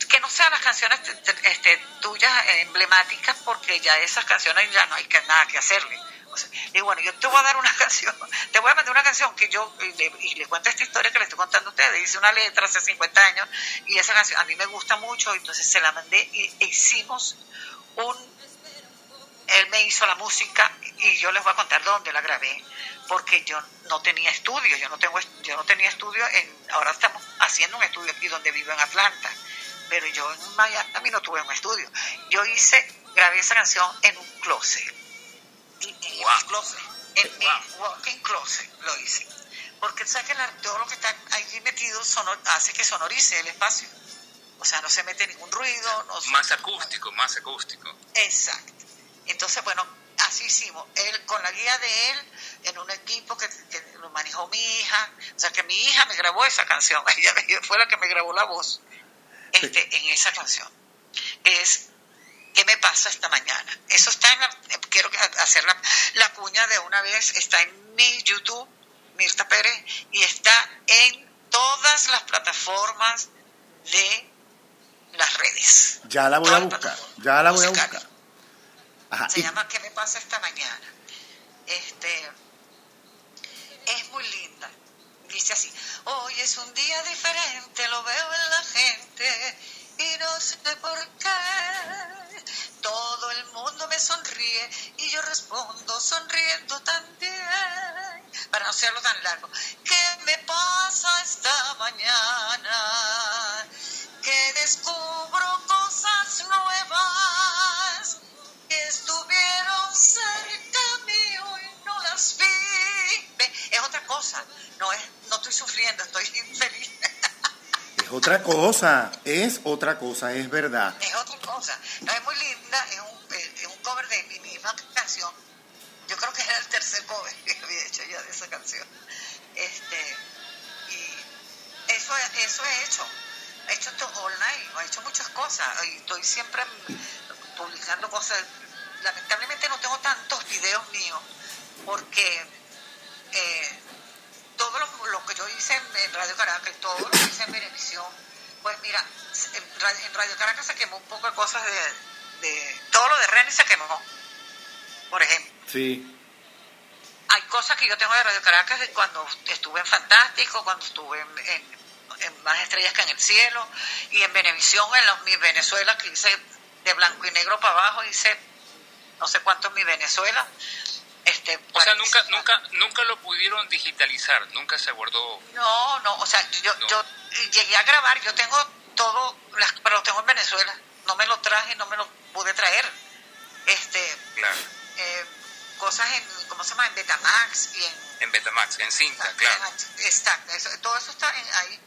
que no sean las canciones este, tuyas emblemáticas, porque ya esas canciones ya no hay que, nada que hacerle. Y bueno, yo te voy a dar una canción, te voy a mandar una canción que yo, y le, y le cuento esta historia que le estoy contando a ustedes, hice una letra hace 50 años, y esa canción a mí me gusta mucho, entonces se la mandé y e hicimos un él me hizo la música y yo les voy a contar dónde la grabé porque yo no tenía estudio yo no tengo yo no tenía estudio en ahora estamos haciendo un estudio aquí donde vivo en Atlanta pero yo en Miami no tuve un estudio. Yo hice grabé esa canción en un closet Mi closet en mi walking closet lo hice porque sabes que todo lo que está allí metido sonor- hace que sonorice el espacio o sea, no se mete ningún ruido. No, Más acústico, más acústico. Exacto. Entonces, bueno, así hicimos. Él, con la guía de él, en un equipo que, que lo manejó mi hija. O sea, que mi hija me grabó esa canción. Ella fue la que me grabó la voz este, en esa canción. Es ¿Qué me pasa esta mañana? Eso está en la, quiero hacer la, la cuña de una vez, está en mi YouTube, Mirta Pérez, y está en todas las plataformas de las redes. Ya la voy a buscar, ya la voy a buscar. Ajá, Se y- llama ¿Qué me pasa esta mañana? Este, es muy linda. Dice así, hoy es un día diferente, lo veo en la gente y no sé por qué. Todo el mundo me sonríe y yo respondo sonriendo también. Para no hacerlo tan largo. ¿Qué me pasa esta mañana? Que descubro cosas nuevas que estuvieron cerca mío y no las vi. Es otra cosa. No es, no estoy sufriendo, estoy infeliz. Otra cosa, es otra cosa, es verdad. Es otra cosa. No es muy linda, es un, cover de mi misma canción. Yo creo que era el tercer cover que había hecho ya de esa canción. Este, y eso, eso he hecho. He hecho esto online, he hecho muchas cosas. Estoy siempre publicando cosas. Lamentablemente no tengo tantos videos míos porque yo hice en, Radio Caracas y todo lo que hice en televisión, pues mira, en Radio, Caracas se quemó un poco de cosas de, de todo lo de René se quemó, por ejemplo. Sí. Hay cosas que yo tengo de Radio Caracas de cuando estuve en Fantástico, cuando estuve en, en- en Más Estrellas que en el Cielo, y en Venevisión, en los Mi Venezuela, que hice de blanco y negro para abajo, hice no sé cuánto en Mi Venezuela. Este, O sea, nunca, nunca, nunca lo pudieron digitalizar, nunca se guardó. No, no, o sea, yo, yo llegué a grabar, yo tengo todo, las, pero lo tengo en Venezuela, no me lo traje, no me lo pude traer. Este, Claro. eh, cosas en, ¿cómo se llama? En Betamax y en... En Betamax, en cinta, claro. Está, eso- todo eso está en- ahí,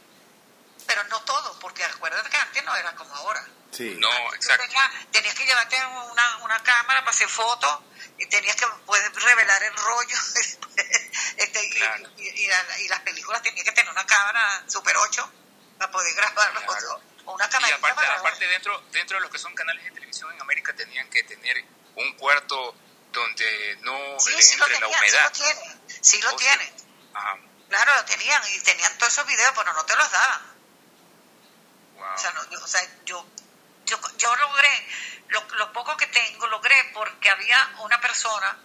pero no todo, porque acuérdate que antes no era como ahora. Sí. No, exacto. tenías, tenías que llevarte una, una cámara para hacer fotos tenías que poder revelar el rollo. este, y- y, y la- y las películas tenías que tener una cámara Super 8 para poder grabarlo. O una Y aparte, aparte dentro, dentro de los que son canales de televisión en América tenían que tener un cuarto donde no Sí, le sí entre la tenían, humedad. sí lo tienen. Sí lo O sea, tienen. Ajá. Claro, lo tenían y tenían todos esos videos, pero no te los daban. Wow. O sea, no, yo, o sea, yo, yo, yo logré, lo, lo poco que tengo, logré porque había una persona,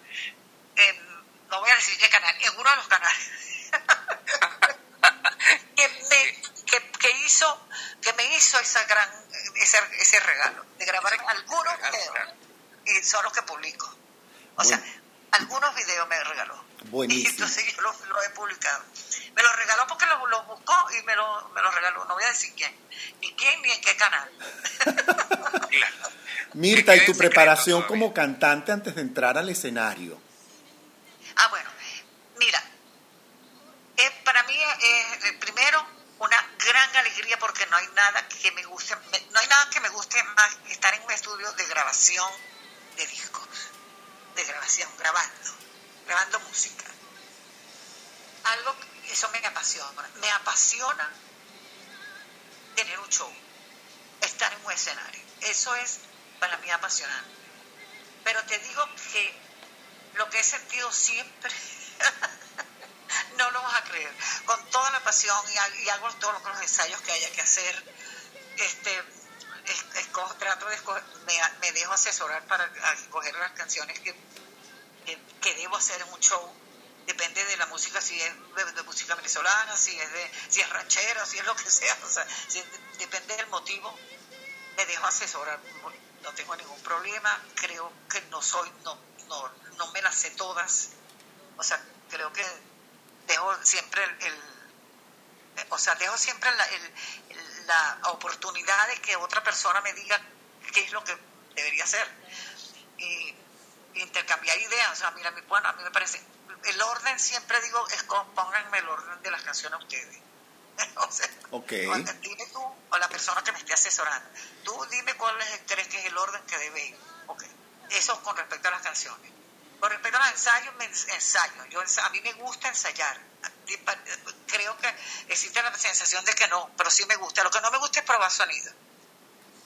en, no voy a decir qué canal, en uno de los canales, que, me, que, que hizo, que me hizo esa gran, ese, ese regalo, de grabar algunos videos, y son los que publico. O sea, algunos videos me regaló. Y Buenísimo. entonces yo lo, lo he publicado. Me lo regaló porque lo, lo buscó y me lo, me lo regaló. No voy a decir quién. Ni quién ni en qué canal. Mirta, ¿y tu preparación como cantante antes de entrar al escenario? Ah, bueno. Mira, eh, para mí es eh, primero una gran alegría porque no hay nada que me guste, me- no hay nada que me guste más que estar en un estudio de grabación de discos, de grabación, grabando, grabando música. Algo, eso me apasiona, me apasiona tener un show, estar en un escenario. Eso es para mí apasionante. Pero te digo que lo que he sentido siempre, no lo vas a creer, con toda la pasión y, ha- y hago todos los ensayos que haya que hacer, este, es- escojo- trato de escoger, me, me dejo asesorar para escoger las canciones que, que, debo hacer en un show. Depende de la música, si es de, música venezolana, si es de, si es ranchera, si es lo que sea, o sea, depende del motivo, me dejo asesorar, no tengo ningún problema, creo que no soy, no, no, no me las sé todas, o sea, creo que dejo siempre el, o sea, dejo siempre la, la oportunidad de que otra persona me diga qué es lo que debería hacer intercambiar ideas, o sea, mira, mi- bueno, a mí me parece, el orden siempre digo, es pónganme el orden de las canciones a ustedes, o sea, dime tú o la persona que me esté asesorando, tú dime cuál es, crees que es el orden que debe ir. Ok. Eso con respecto a las canciones. Con respecto a los ensayos, me ens- ensayo. Yo, ensa- a mí me gusta ensayar. Creo que existe la sensación de que no, pero sí me gusta. Lo que no me gusta es probar sonido.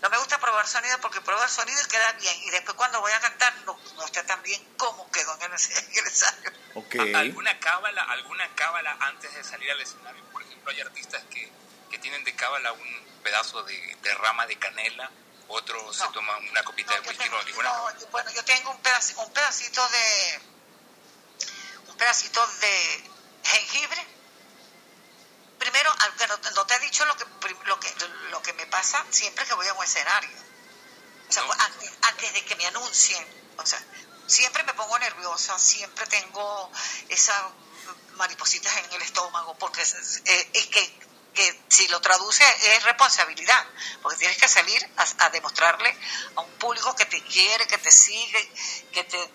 No me gusta probar sonido porque el sonido y queda bien. Y después cuando voy a cantar no, no está tan bien como quedó en el, en el ensayo. Ok. ¿A- ¿Alguna cábala, alguna cábala antes de salir al escenario? Por ejemplo, hay artistas que, que tienen de cábala un pedazo de, de rama de canela, otros se toman una copita de whisky, tengo- no, ninguna. no, bueno, yo tengo un pedacito, un pedacito de un pedacito de jengibre. Primero, aunque no, no te he dicho lo que, lo que lo que me pasa siempre que voy a un escenario. O sea, antes, antes de que me anuncien, o sea, siempre me pongo nerviosa, siempre tengo esas maripositas en el estómago, porque es, eh, es que, que si lo traduce es responsabilidad, porque tienes que salir a, a demostrarle a un público que te quiere, que te sigue, que te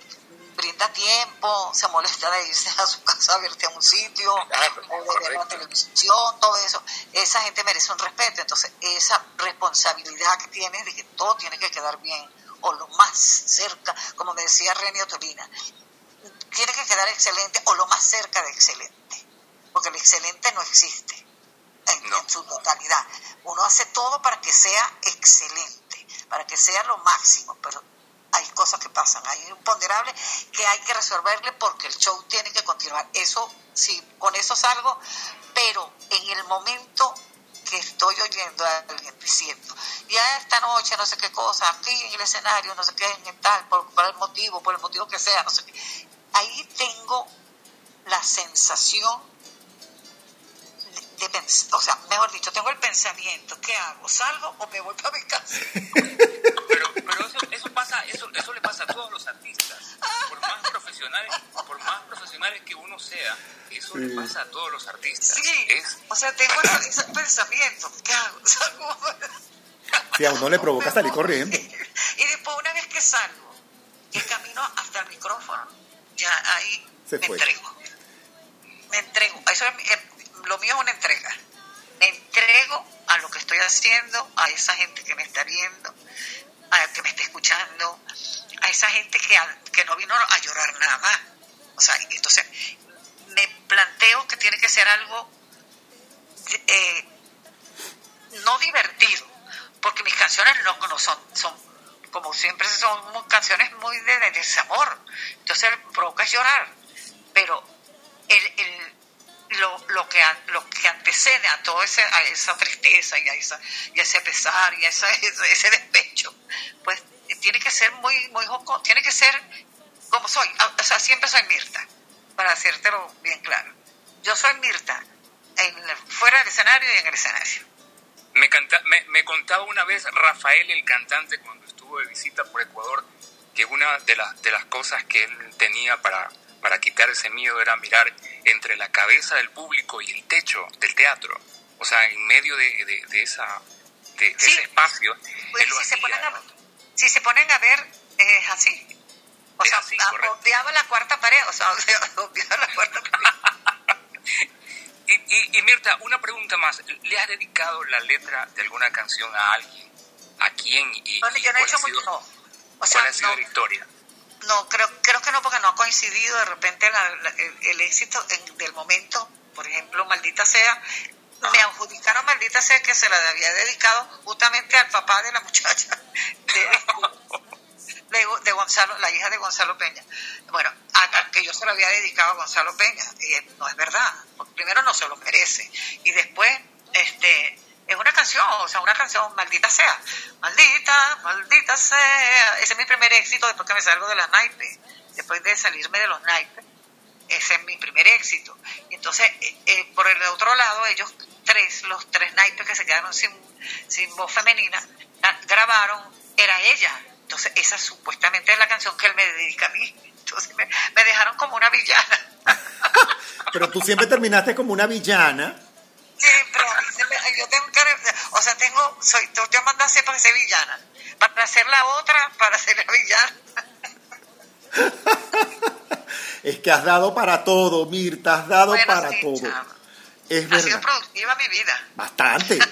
brinda tiempo, se molesta de irse a su casa a verte a un sitio, o de ver la televisión, todo eso. Esa gente merece un respeto. Entonces, esa responsabilidad que tienes de que todo tiene que quedar bien, o lo más cerca, como me decía Renio Torina, tiene que quedar excelente o lo más cerca de excelente, porque el excelente no existe en, en su totalidad. Uno hace todo para que sea excelente, para que sea lo máximo, pero hay cosas que pasan, hay un ponderable que hay que resolverle porque el show tiene que continuar. Eso sí, con eso salgo, pero en el momento que estoy oyendo a alguien diciendo, ya esta noche no sé qué cosa, aquí en el escenario, no sé qué, en tal, por, el motivo, por el motivo que sea, no sé qué, ahí tengo la sensación de, de pens- o sea, mejor dicho, tengo el pensamiento, ¿qué hago? ¿Salgo o me voy para mi casa? Pero, pero eso, eso pasa, eso, eso le pasa a todos los artistas. Por más profesionales, por más profesionales que uno sea, eso le pasa a todos los artistas. Sí, Es, o sea, tengo ese, pensamiento, ¿qué hago? ¿Salgo? Si a uno le provoca salir corriendo. Y después, una vez que salgo, y camino hasta el micrófono, ya ahí Se me fue. entrego. Me entrego. Eso es, eh, lo mío es una entrega. Me entrego a lo que estoy haciendo, a esa gente que me está viendo, a que me está escuchando, a esa gente que, que no vino a llorar nada más. O sea, entonces me planteo que tiene que ser algo eh, no divertido, porque mis canciones no, no son, son, como siempre, son canciones muy de, de desamor, entonces provoca llorar, pero el, el- lo, lo, que, lo que antecede a toda esa, tristeza y a, esa, y ese pesar y a esa- ese, ese despecho, tiene que ser muy, muy joco, tiene que ser como soy, Ah, o sea, siempre soy Mirta, para hacértelo bien claro. Yo soy Mirta, en, fuera del escenario y en el escenario. me, canta, me, me contaba una vez Rafael, el cantante, cuando estuvo de visita por Ecuador, que una de, las de las cosas que él tenía para, para quitar ese miedo era mirar entre la cabeza del público y el techo del teatro. O sea, en medio de, de, de esa, de, ese espacio, Pues él lo si, se ponen a, ¿no? Si se ponen a ver, es así. O sea, a- obviaba la cuarta pared, o sea, obviaba la cuarta pared. Y, y, y Mirta, una pregunta más. ¿Le has dedicado la letra de alguna canción a alguien? ¿A quién? Y, Bueno, yo no he cuál hecho sido- mucho, no. O ¿Cuál sea, ha sido no. la historia? No, creo, creo que no, porque no ha coincidido de repente la- la- el, el éxito en- del momento. Por ejemplo, Maldita Sea, me adjudicaron Maldita Sea que se la había dedicado justamente al papá de la muchacha, de, de- de Gonzalo, la hija de Gonzalo Peña. Bueno, a, a que yo se lo había dedicado a Gonzalo Peña, y eh, no es verdad. Porque primero no se lo merece, y después, este es una canción, o sea, una canción, maldita sea, maldita, maldita sea. Ese es mi primer éxito después que me salgo de las naipes, después de salirme de los naipes. Ese es mi primer éxito. Y entonces, eh, eh, por el otro lado, ellos tres, los tres naipes que se quedaron sin, sin voz femenina, ah, grabaron, era ella. Entonces, esa supuestamente es la canción que él me dedica a mí. Entonces, me, me dejaron como una villana. Pero tú siempre terminaste como una villana. Sí, pero yo tengo que, o sea, tengo, soy, te mandas a hacer para ser villana, para hacer la otra, para ser la villana. Es que has dado para todo, Mirta, has dado Bueno, para sí, todo. chama. Es Ha sido verdad. productiva mi vida. Bastante.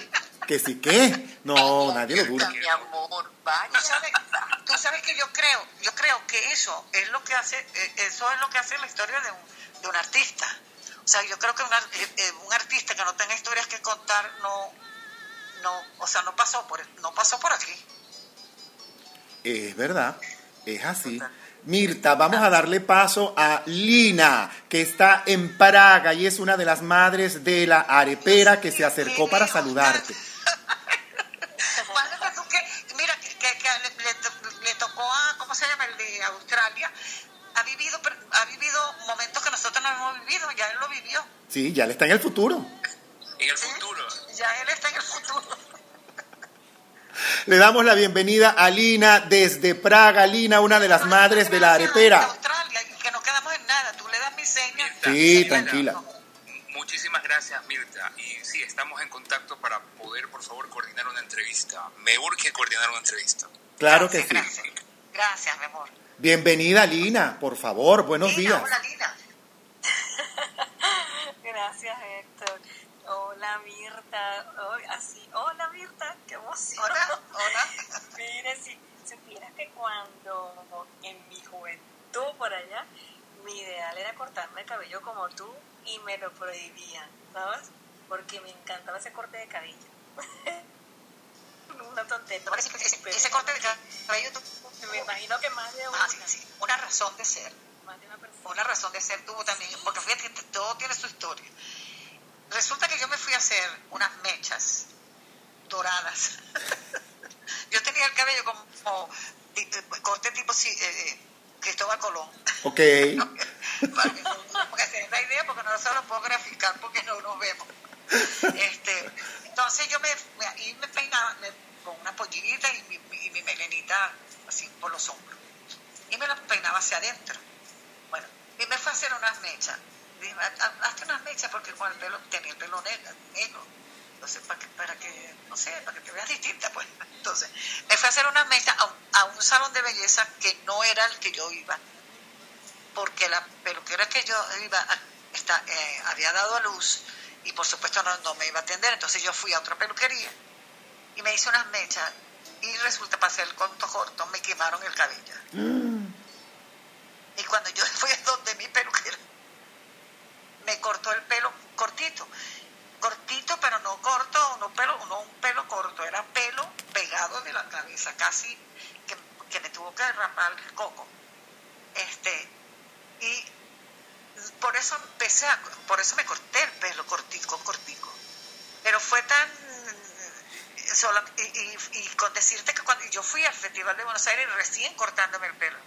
Que sí que. No, nadie lo duda. Mi amor, vaya. Tú sabes, tú sabes que yo creo, yo creo que eso es lo que hace, eh, eso es lo que hace la historia de un, de un artista. O sea, yo creo que una- eh, eh, un artista que no tenga historias que contar no, no, o sea, no pasó por, no pasó por aquí. Es verdad. Es así. Mirta, vamos a darle paso a Lina, que está en Praga y es una de las madres de la arepera que se acercó para saludarte. Mira, que, que- que le, le to- le tocó a, ¿cómo se llama? El de Australia. Ha vivido, ha vivido momentos que nosotros no hemos vivido, ya él lo vivió. Sí, ya le está en el futuro. En el futuro. Ya él está en el futuro. Le damos la bienvenida a Lina desde Praga. Lina, una de las madres de la arepera. Australia, y que no quedamos en nada. Tú le das mi seña. Sí, tranquila. Muchísimas gracias, Mirta. Y sí, estamos en contacto para poder, por favor, coordinar una entrevista. Me urge coordinar una entrevista. Claro que sí. Gracias, gracias, mi amor. Bienvenida, Lina, por favor, buenos Lina, días. hola, Lina. Gracias, Héctor. Hola, Mirta. Así, hola, Mirta. Qué emoción. Hola, hola. Mire, si supieras que cuando en mi juventud por allá, mi ideal era cortarme el cabello como tú y me lo prohibían, ¿sabes? Porque me encantaba ese corte de cabello. Una tontería. Ese corte de cabello tú- Me imagino que más de una. Ah, sí, sí, una razón de ser. Más de una persona. Una razón de ser tuvo también, porque fíjate que todo tiene su historia. Resulta que yo me fui a hacer unas mechas doradas. yo tenía el cabello como ti- corte tipo sí, eh, Cristóbal Colón. Ok. para que, la idea, porque no se lo puedo graficar porque no nos vemos. Este, entonces yo me, me, me peinaba me- con una pollita y mi, mi- y mi melenita así por los hombros. Y me la peinaba hacia adentro. Bueno, y me fue a hacer unas mechas. Dije, "Ha- ha- hazte unas mechas porque con el pelo, tenía el pelo negro. negro. Entonces, para que, para que, no sé, para que te veas distinta, pues. Entonces, me fue a hacer unas mechas a, un- a un salón de belleza que no era el que yo iba porque la peluquera que yo iba a- está, eh, había dado a luz y por supuesto no, no me iba a atender, entonces yo fui a otra peluquería y me hice unas mechas y resulta para hacer el conto corto me quemaron el cabello. Y cuando yo fui a donde mi peluquera, me cortó el pelo cortito. Cortito, pero no corto, no, pelo, no un pelo corto, era pelo pegado de la cabeza, casi que, me tuvo que rapar el coco. Este, y por eso empecé a, por eso me corté el pelo cortico, cortico. Pero fue tan sola- y, y- y con decirte que cuando yo fui al Festival de Buenos Aires recién cortándome el pelo,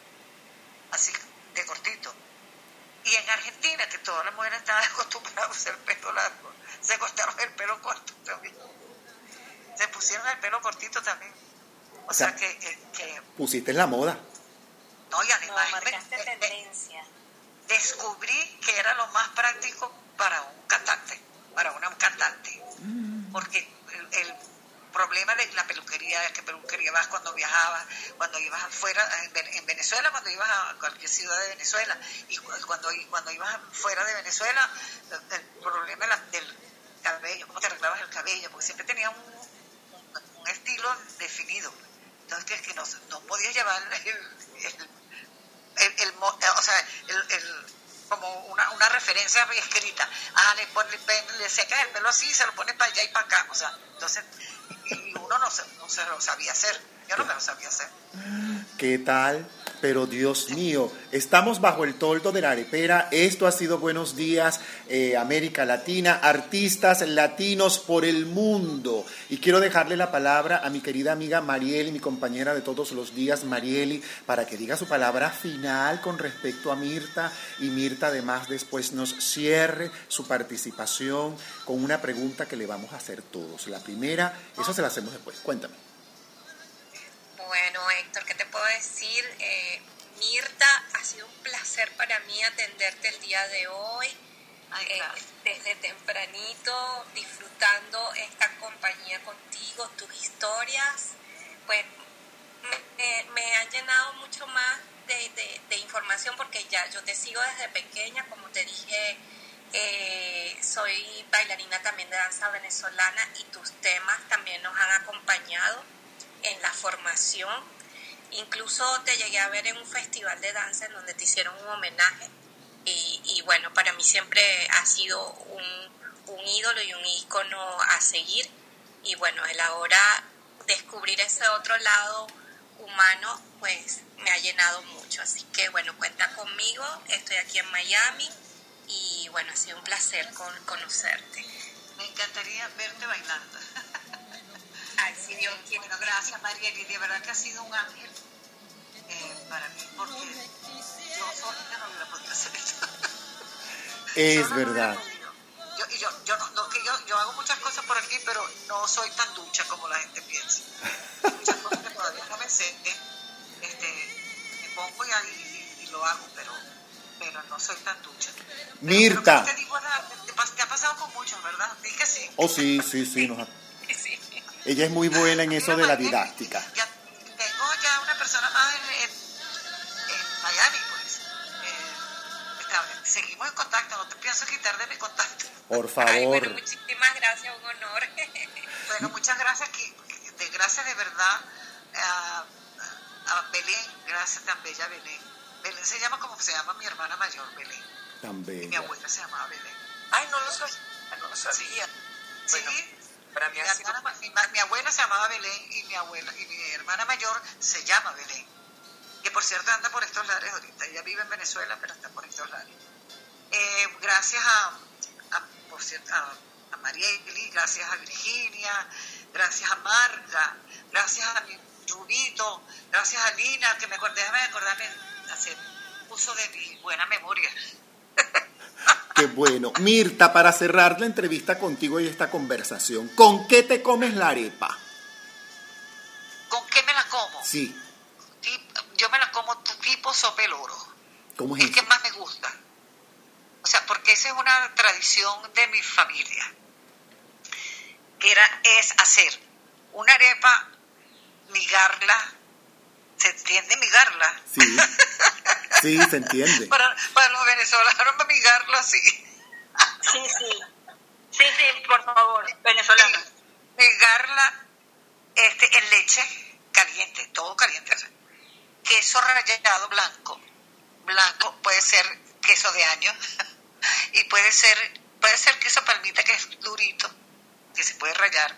así de cortito. Y en Argentina, que todas las mujeres estaban acostumbradas a usar el pelo largo, se cortaron el pelo corto también. Se pusieron el pelo cortito también. O, O sea, sea, que, eh, que Pusiste la moda. no, y además marcaste descubrí que era lo más práctico para un cantante, para una cantante. Porque el, el problema de la peluquería, ¿qué peluquería vas cuando viajabas, cuando ibas afuera, en Ven- en Venezuela, cuando ibas a cualquier ciudad de Venezuela, y cu- cuando, cuando ibas fuera de Venezuela, el, problema del cabello, cómo te arreglabas el cabello, porque siempre tenía un, un- estilo definido. Entonces, que, que no, no podías llevar el, el- el, el o sea, el, el- como una, una referencia escrita. Ah, le, pon- le, le secas el pelo así se lo pone para allá y para acá. O sea, entonces, y, uno no se, no se lo sabía hacer. Yo no me lo sabía hacer. ¿Qué tal? Pero Dios mío, estamos bajo el toldo de la arepera. Esto ha sido Buenos Días eh, América Latina, artistas latinos por el mundo. Y quiero dejarle la palabra a mi querida amiga Marieli, mi compañera de todos los días, Marieli, para que diga su palabra final con respecto a Mirta. Y Mirta además después nos cierre su participación con una pregunta que le vamos a hacer todos. La primera, eso se la hacemos después. Cuéntame. Bueno, Héctor, ¿qué te puedo decir? Eh, Mirta, ha sido un placer para mí atenderte el día de hoy. Ay, Eh, desde tempranito, disfrutando esta compañía contigo, tus historias, pues me, me- me han llenado mucho más de, de- de información porque ya yo te sigo desde pequeña, como te dije, Eh, soy bailarina también de danza venezolana y tus temas también nos han acompañado en la formación. Incluso te llegué a ver en un festival de danza en donde te hicieron un homenaje y, bueno, para mí siempre ha sido un, un ídolo y un ícono a seguir y bueno, el ahora descubrir ese otro lado humano pues me ha llenado mucho. Así que bueno, cuenta conmigo, estoy aquí en Miami y bueno, ha sido un placer con, conocerte. Me encantaría verte bailando. Ay, si Dios quiere. Bueno, gracias Marieli, de verdad que ha sido un ángel eh, para mí, porque yo solita no hubiera podido hacer esto. Es no verdad. Yo, y yo, yo, no, que yo, yo hago muchas cosas por aquí, pero no soy tan ducha como la gente piensa. Muchas cosas que todavía no me sé, este, me pongo y, y, y lo hago, pero, pero no soy tan ducha. Mirta. Pero te, digo, te, ha pasado con muchos, ¿verdad? Dije sí. Oh, sí, sí, sí. nos ha-. Ella es muy buena en eso de la didáctica. Ya tengo ya una persona más en, en, en Miami, pues. Eh, está- seguimos en contacto, no te pienso quitar de mi contacto. Por Ay, bueno, favor. muchísimas gracias, un honor. Bueno, muchas gracias, que, de, gracias de verdad a, a Belén, gracias tan bella Belén. Belén se llama como se llama mi hermana mayor, Belén. Tan Y mi bella. abuela se llamaba Belén. Ay, no lo sabía, no lo sabía. Bueno, sí, para mí mi, ha sido... hermana ma- mi, ma- mi abuela se llamaba Belén y mi abuela y mi hermana mayor se llama Belén. Que por cierto anda por estos lares ahorita. Ella vive en Venezuela, pero está por estos lares. Eh, gracias a, a, por cierto, a, a Marieli, gracias a Virginia, gracias a Marga, gracias a mi Rubito, gracias a Lina, que me acordé, déjame acordarme, hacer uso de mi buena memoria. Qué bueno. Mirta, para cerrar la entrevista contigo y esta conversación, ¿con qué te comes la arepa? ¿Con qué me la como? Sí. Yo me la como tipo sopa el oro. ¿Cómo es es que más me gusta. O sea, porque esa es una tradición de mi familia. Que era, es hacer una arepa, migarla, ¿se entiende migarla? Sí. Sí, se entiende. Para, para los venezolanos, migarla así. Sí, sí. Sí, sí, por favor, venezolana. Migarla este, en leche caliente, todo caliente. Queso rallado blanco. Blanco puede ser queso de año y puede ser puede ser queso palmita que es durito, que se puede rallar.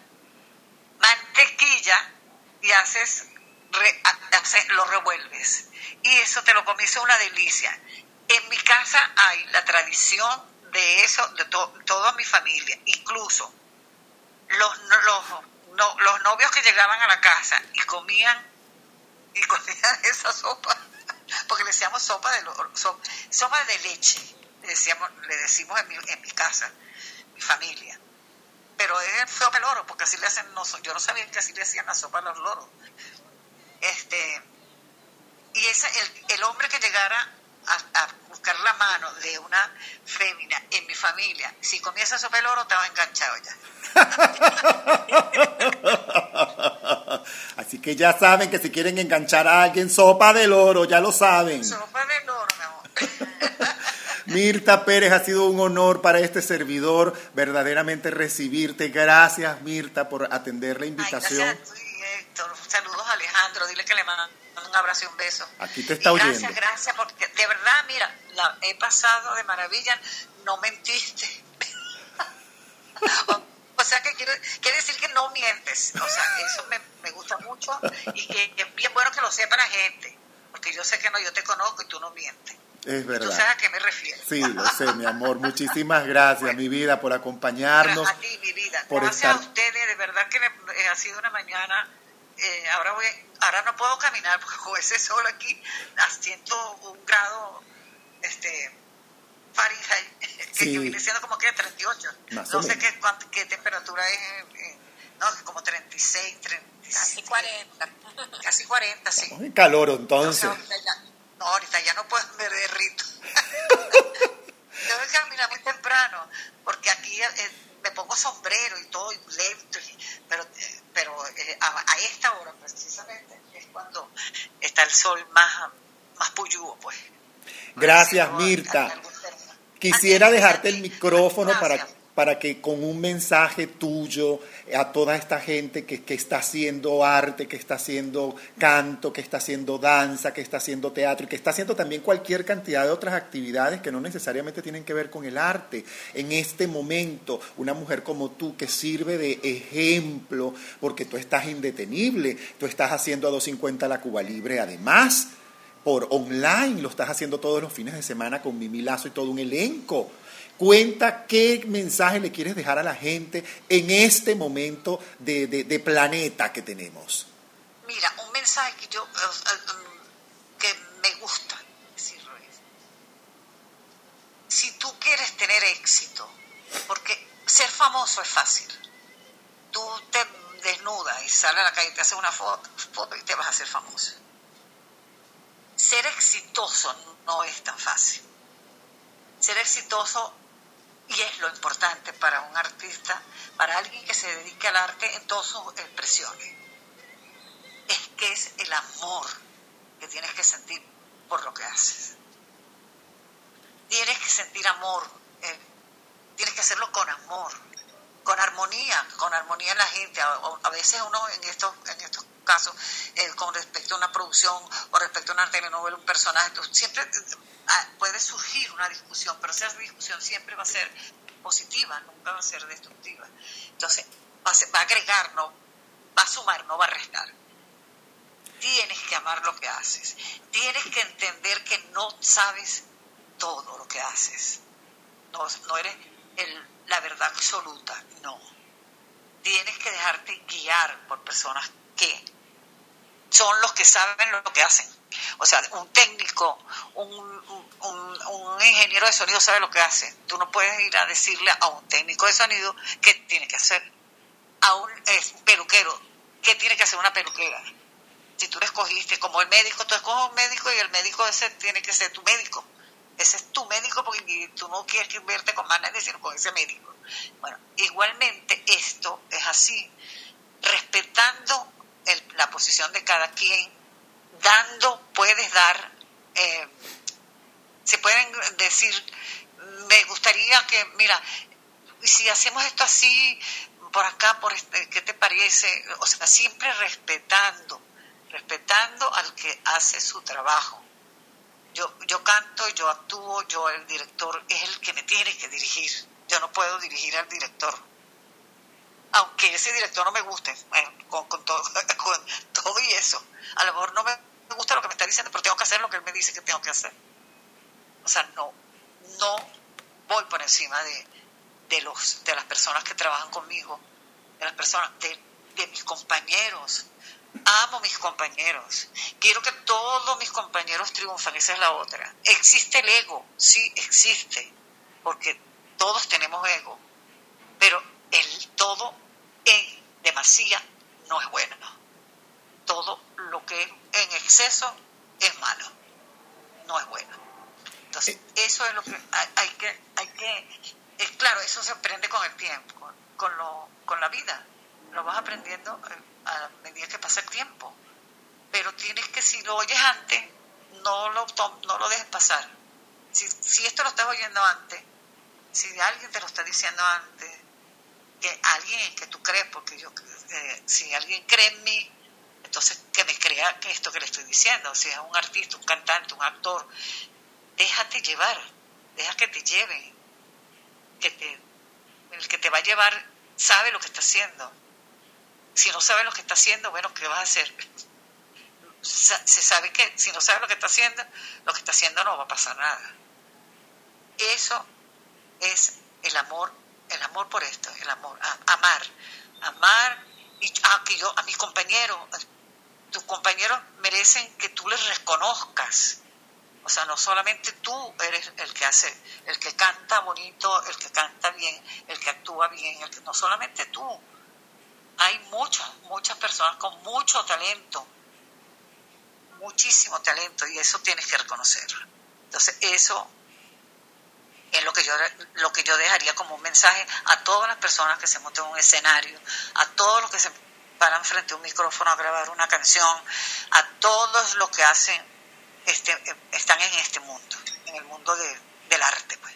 Mantequilla y haces, re- lo revuelves. Y eso te lo comes, es una delicia. En mi casa hay la tradición de eso, de to- toda mi familia, incluso los, los, no- los novios que llegaban a la casa y comían y comían esa sopa, porque le decíamos sopa de so- sopa de leche, le decíamos, le decimos en mi, en mi casa, mi familia. Pero es sopa de loro, porque así le hacen, no, yo no sabía que así le hacían la sopa a los loros. Este, y ese, el, el hombre que llegara a, a buscar la mano de una fémina en mi familia, si comía esa sopa de loro, estaba enganchado ya. Así que ya saben que si quieren enganchar a alguien, sopa del oro, ya lo saben. Sopa de loro, mi amor. Mirta Pérez, ha sido un honor para este servidor verdaderamente recibirte. Gracias, Mirta, por atender la Ay, invitación. gracias a ti, Héctor. Saludos Alejandro. Dile que le mando un abrazo y un beso. Aquí te está Y oyendo. Gracias, gracias, porque de verdad, mira, la he pasado de maravilla. No mentiste. o, sea, que quiere, quiere decir que no mientes. O sea, eso me, me gusta mucho y que es bien bueno que lo sepa la gente. Porque yo sé que no, yo te conozco y tú no mientes. Es Tú sabes verdad. a qué me refiero. Sí, lo sé, mi amor. Muchísimas gracias, mi vida, por acompañarnos. A ti, mi vida. por Gracias estar- a ustedes, de verdad que me- eh, ha sido una mañana. Eh, ahora voy, ahora no puedo caminar porque con ese sol aquí a 101 grado este, Fahrenheit, que Sí. viene siendo como que 38. Más no sé qué, cuánto- qué temperatura es, eh, no, como 36, 37. Casi 40. Casi 40, sí. Estamos en calor, Entonces, entonces. ahorita ya, no, ahorita ya no puedo me derrito. Tengo que caminar muy temprano, porque aquí eh, me pongo sombrero y todo, y lento, y- pero, eh, pero eh, a, a esta hora precisamente es cuando está el sol más, más puyúo, pues. Gracias, Mirta. Quisiera dejarte el micrófono para, para que con un mensaje tuyo a toda esta gente que, que, está haciendo arte, que está haciendo canto, que está haciendo danza, que está haciendo teatro y que está haciendo también cualquier cantidad de otras actividades que no necesariamente tienen que ver con el arte. En este momento, una mujer como tú que sirve de ejemplo, porque tú estás indetenible, tú estás haciendo a 250 la Cuba Libre además. Por online, lo estás haciendo todos los fines de semana con Mimi Lazo y todo un elenco. Cuenta qué mensaje le quieres dejar a la gente en este momento de, planeta que tenemos. Mira, un mensaje que yo uh, que me gusta decirlo es, si tú quieres tener éxito, porque ser famoso es fácil, tú te desnudas y sales a la calle, te haces una foto, y te vas a hacer famoso. Ser exitoso no es tan fácil. Ser exitoso y es lo importante para un artista, para alguien que se dedique al arte en todas sus expresiones. Es que es el amor que tienes que sentir por lo que haces. Tienes que sentir amor, eh, tienes que hacerlo con amor, con armonía, con armonía en la gente. A, a veces uno en estos, en estos casos, eh, con respecto a una producción o respecto a una telenovela, un personaje, siempre Ah, puede surgir una discusión, pero esa discusión siempre va a ser positiva, nunca va a ser destructiva. Entonces, va a, va a agregar, no, va a sumar, no va a restar. Tienes que amar lo que haces. Tienes que entender que no sabes todo lo que haces. No, no eres el, la verdad absoluta, no. Tienes que dejarte guiar por personas que son los que saben lo que hacen o sea, un técnico, un, ingeniero de sonido sabe lo que hace. Tú no puedes ir a decirle a un técnico de sonido qué tiene que hacer. A un peluquero, qué tiene que hacer una peluquera. Si tú le escogiste como el médico, tú escoges un médico y el médico ese tiene que ser tu médico. Ese es tu médico porque tú no quieres verte con más nadie, sino con ese médico. Bueno, igualmente esto es así, respetando la posición de cada quien, dando puedes dar, eh, se pueden decir, me gustaría que, mira, si hacemos esto así, por acá, por este, ¿qué te parece? O sea, siempre respetando, respetando al que hace su trabajo. Yo, yo canto, yo actúo, yo el director es el que me tiene que dirigir. Yo no puedo dirigir al director. Aunque ese director no me guste, con, con, todo, con todo y eso. A lo mejor no me me gusta lo que me está diciendo, pero tengo que hacer lo que él me dice que tengo que hacer. O sea, no, no voy por encima de, de, los, de las personas que trabajan conmigo, de las personas, de, de mis compañeros. Amo mis compañeros. Quiero que todos mis compañeros triunfan. Esa es la otra. ¿Existe el ego? Sí, existe. Porque todos tenemos ego. Pero el todo en demasía no es bueno. Todo lo que es en exceso es malo, no es bueno. Entonces, eso es lo que hay, que, hay que, es claro, eso se aprende con el tiempo, con, lo, con la vida, lo vas aprendiendo eh, a medida que pasa el tiempo. Pero tienes que, si lo oyes antes, no lo, no lo dejes pasar. Si, si esto lo estás oyendo antes, si alguien te lo está diciendo antes, que alguien que tú crees, porque yo, eh, si alguien cree en mí, entonces que me crea que esto que le estoy diciendo, si es un artista, un cantante, un actor, déjate llevar, deja que te lleve, que te, el que te va a llevar sabe lo que está haciendo. Si no sabe lo que está haciendo, bueno, ¿qué vas a hacer? Se sabe que si no sabe lo que está haciendo, lo que está haciendo no va a pasar nada. Eso es el amor, el amor por esto, el amor, amar, amar y a, que yo, a mis compañeros, tus compañeros merecen que tú les reconozcas. O sea, no solamente tú eres el que hace, el que canta bonito, el que canta bien, el que actúa bien, el que, no solamente tú. Hay muchas, muchas personas con mucho talento, muchísimo talento, y eso tienes que reconocerlo. Entonces, eso es lo que yo lo que yo dejaría como un mensaje a todas las personas que se monten en un escenario, a todos los que se paran frente a un micrófono a grabar una canción, a todos los que hacen, este, están en este mundo, en el mundo de, del arte. Pues.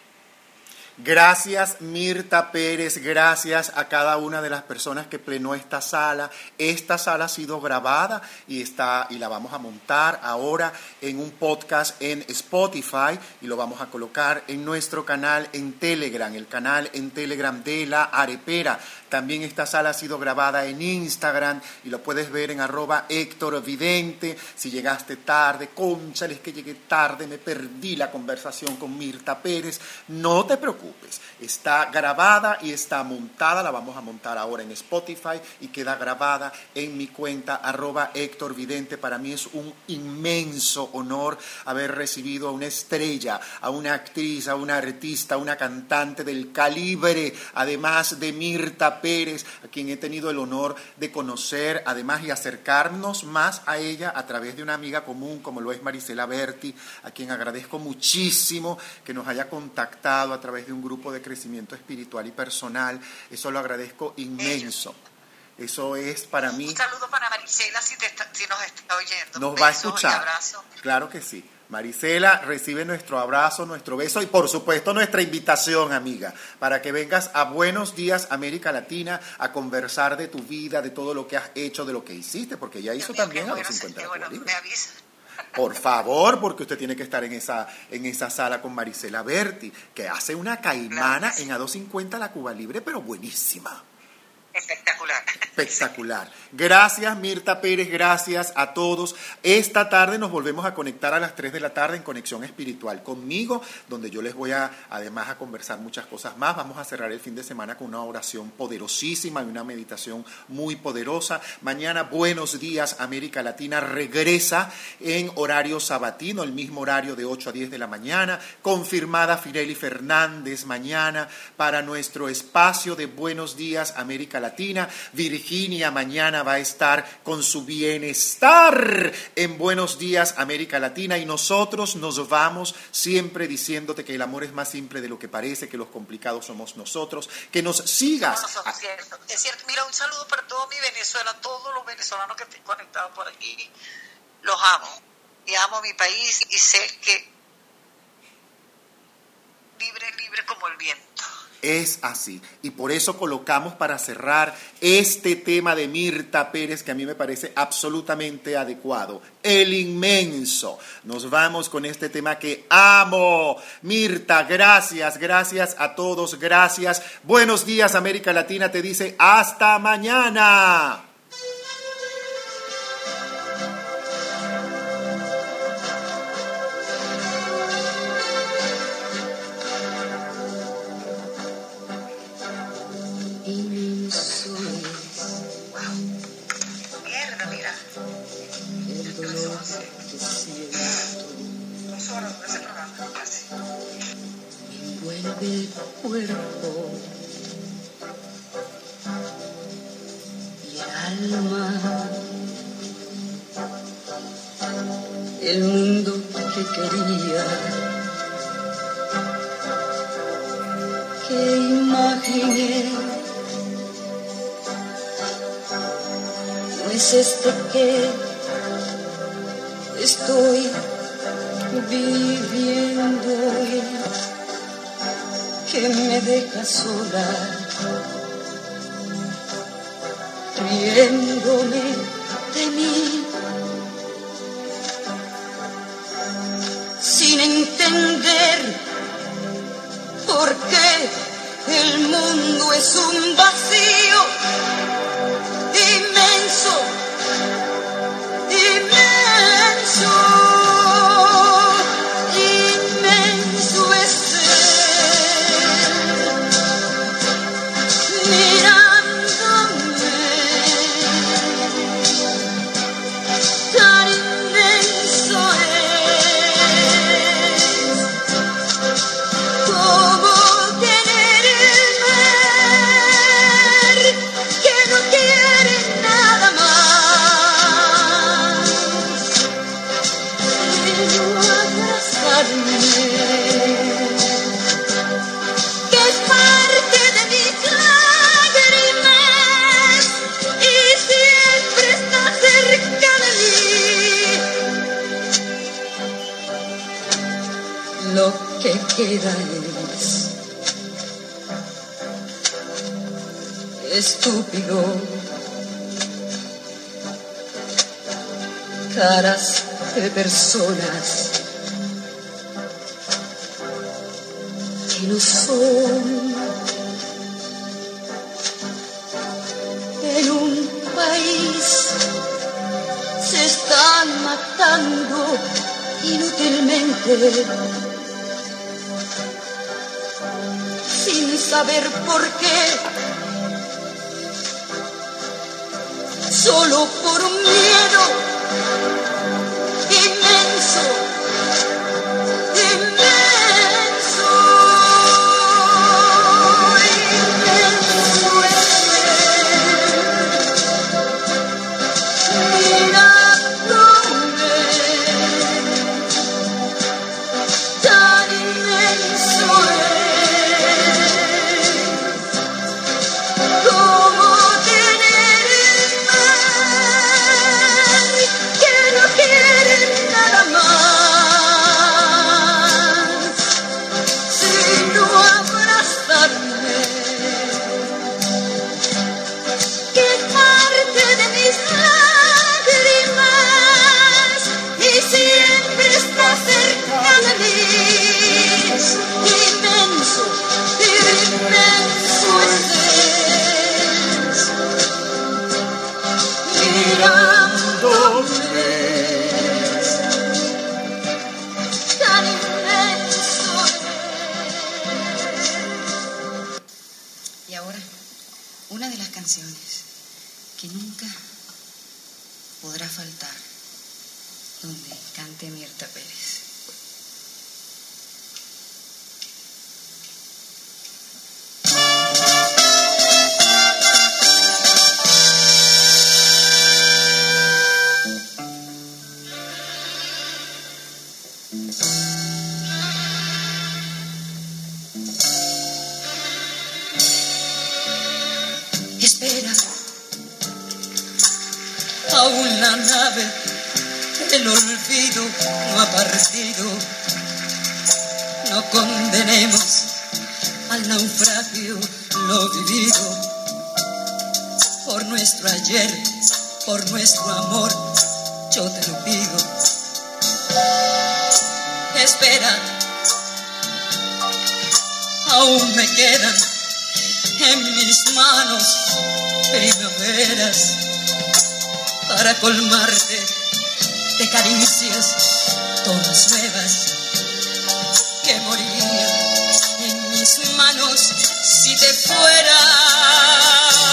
Gracias Mirta Pérez, gracias a cada una de las personas que plenó esta sala. Esta sala ha sido grabada y está y la vamos a montar ahora en un podcast en Spotify y lo vamos a colocar en nuestro canal en Telegram, el canal en Telegram de la Arepera. También esta sala ha sido grabada en Instagram y lo puedes ver en arroba Héctor Vidente. Si llegaste tarde, conchales que llegué tarde, me perdí la conversación con Mirta Pérez. No te preocupes, está grabada y está montada. La vamos a montar ahora en Spotify y queda grabada en mi cuenta arroba Héctor Vidente. Para mí es un inmenso honor haber recibido a una estrella, a una actriz, a una artista, a una cantante del calibre, además de Mirta Pérez, a quien he tenido el honor de conocer, además y acercarnos más a ella a través de una amiga común como lo es Marisela Berti, a quien agradezco muchísimo que nos haya contactado a través de un grupo de crecimiento espiritual y personal. Eso lo agradezco inmenso. Eso es para mí. Un saludo para Marisela si, te está- si nos está oyendo. Nos va a y escuchar. abrazos. Claro que sí. Marisela recibe nuestro abrazo, nuestro beso y por supuesto nuestra invitación, amiga, para que vengas a Buenos Días América Latina a conversar de tu vida, de todo lo que has hecho, de lo que hiciste, porque ella hizo también a los 50 de Cuba Libre. Me avisa. Por favor, porque usted tiene que estar en esa, en esa sala con Marisela Berti, que hace una caimana en A250 la Cuba Libre, pero buenísima. Espectacular. Espectacular. Gracias Mirta Pérez, gracias a todos. Esta tarde nos volvemos a conectar a las 3 de la tarde en Conexión Espiritual conmigo, donde yo les voy a además a conversar muchas cosas más. Vamos a cerrar el fin de semana con una oración poderosísima y una meditación muy poderosa. Mañana Buenos Días América Latina regresa en horario sabatino, el mismo horario de 8 a 10 de la mañana. Confirmada Fireli Fernández mañana para nuestro espacio de Buenos Días América Latina. Virginia mañana va a estar con su bienestar en Buenos Días América Latina y nosotros nos vamos siempre diciéndote que el amor es más simple de lo que parece, que los complicados somos nosotros, que nos sigas. No, no, no, es cierto, es cierto. Mira, un saludo para todo mi Venezuela, todos los venezolanos que estén conectados por aquí. Los amo. Y amo mi país y sé que libre, libre como el viento. Es así. Y por eso colocamos para cerrar este tema de Mirta Pérez que a mí me parece absolutamente adecuado. El inmenso. Nos vamos con este tema que amo. Mirta, gracias, gracias a todos, gracias. Buenos días, América Latina te dice hasta mañana. Es este que estoy viviendo que me deja sola, riéndome de mí, sin entender por qué el mundo es un vacío inmenso. me quedan en mis manos primaveras para colmarte de caricias todas nuevas que moriría en mis manos si te fueras.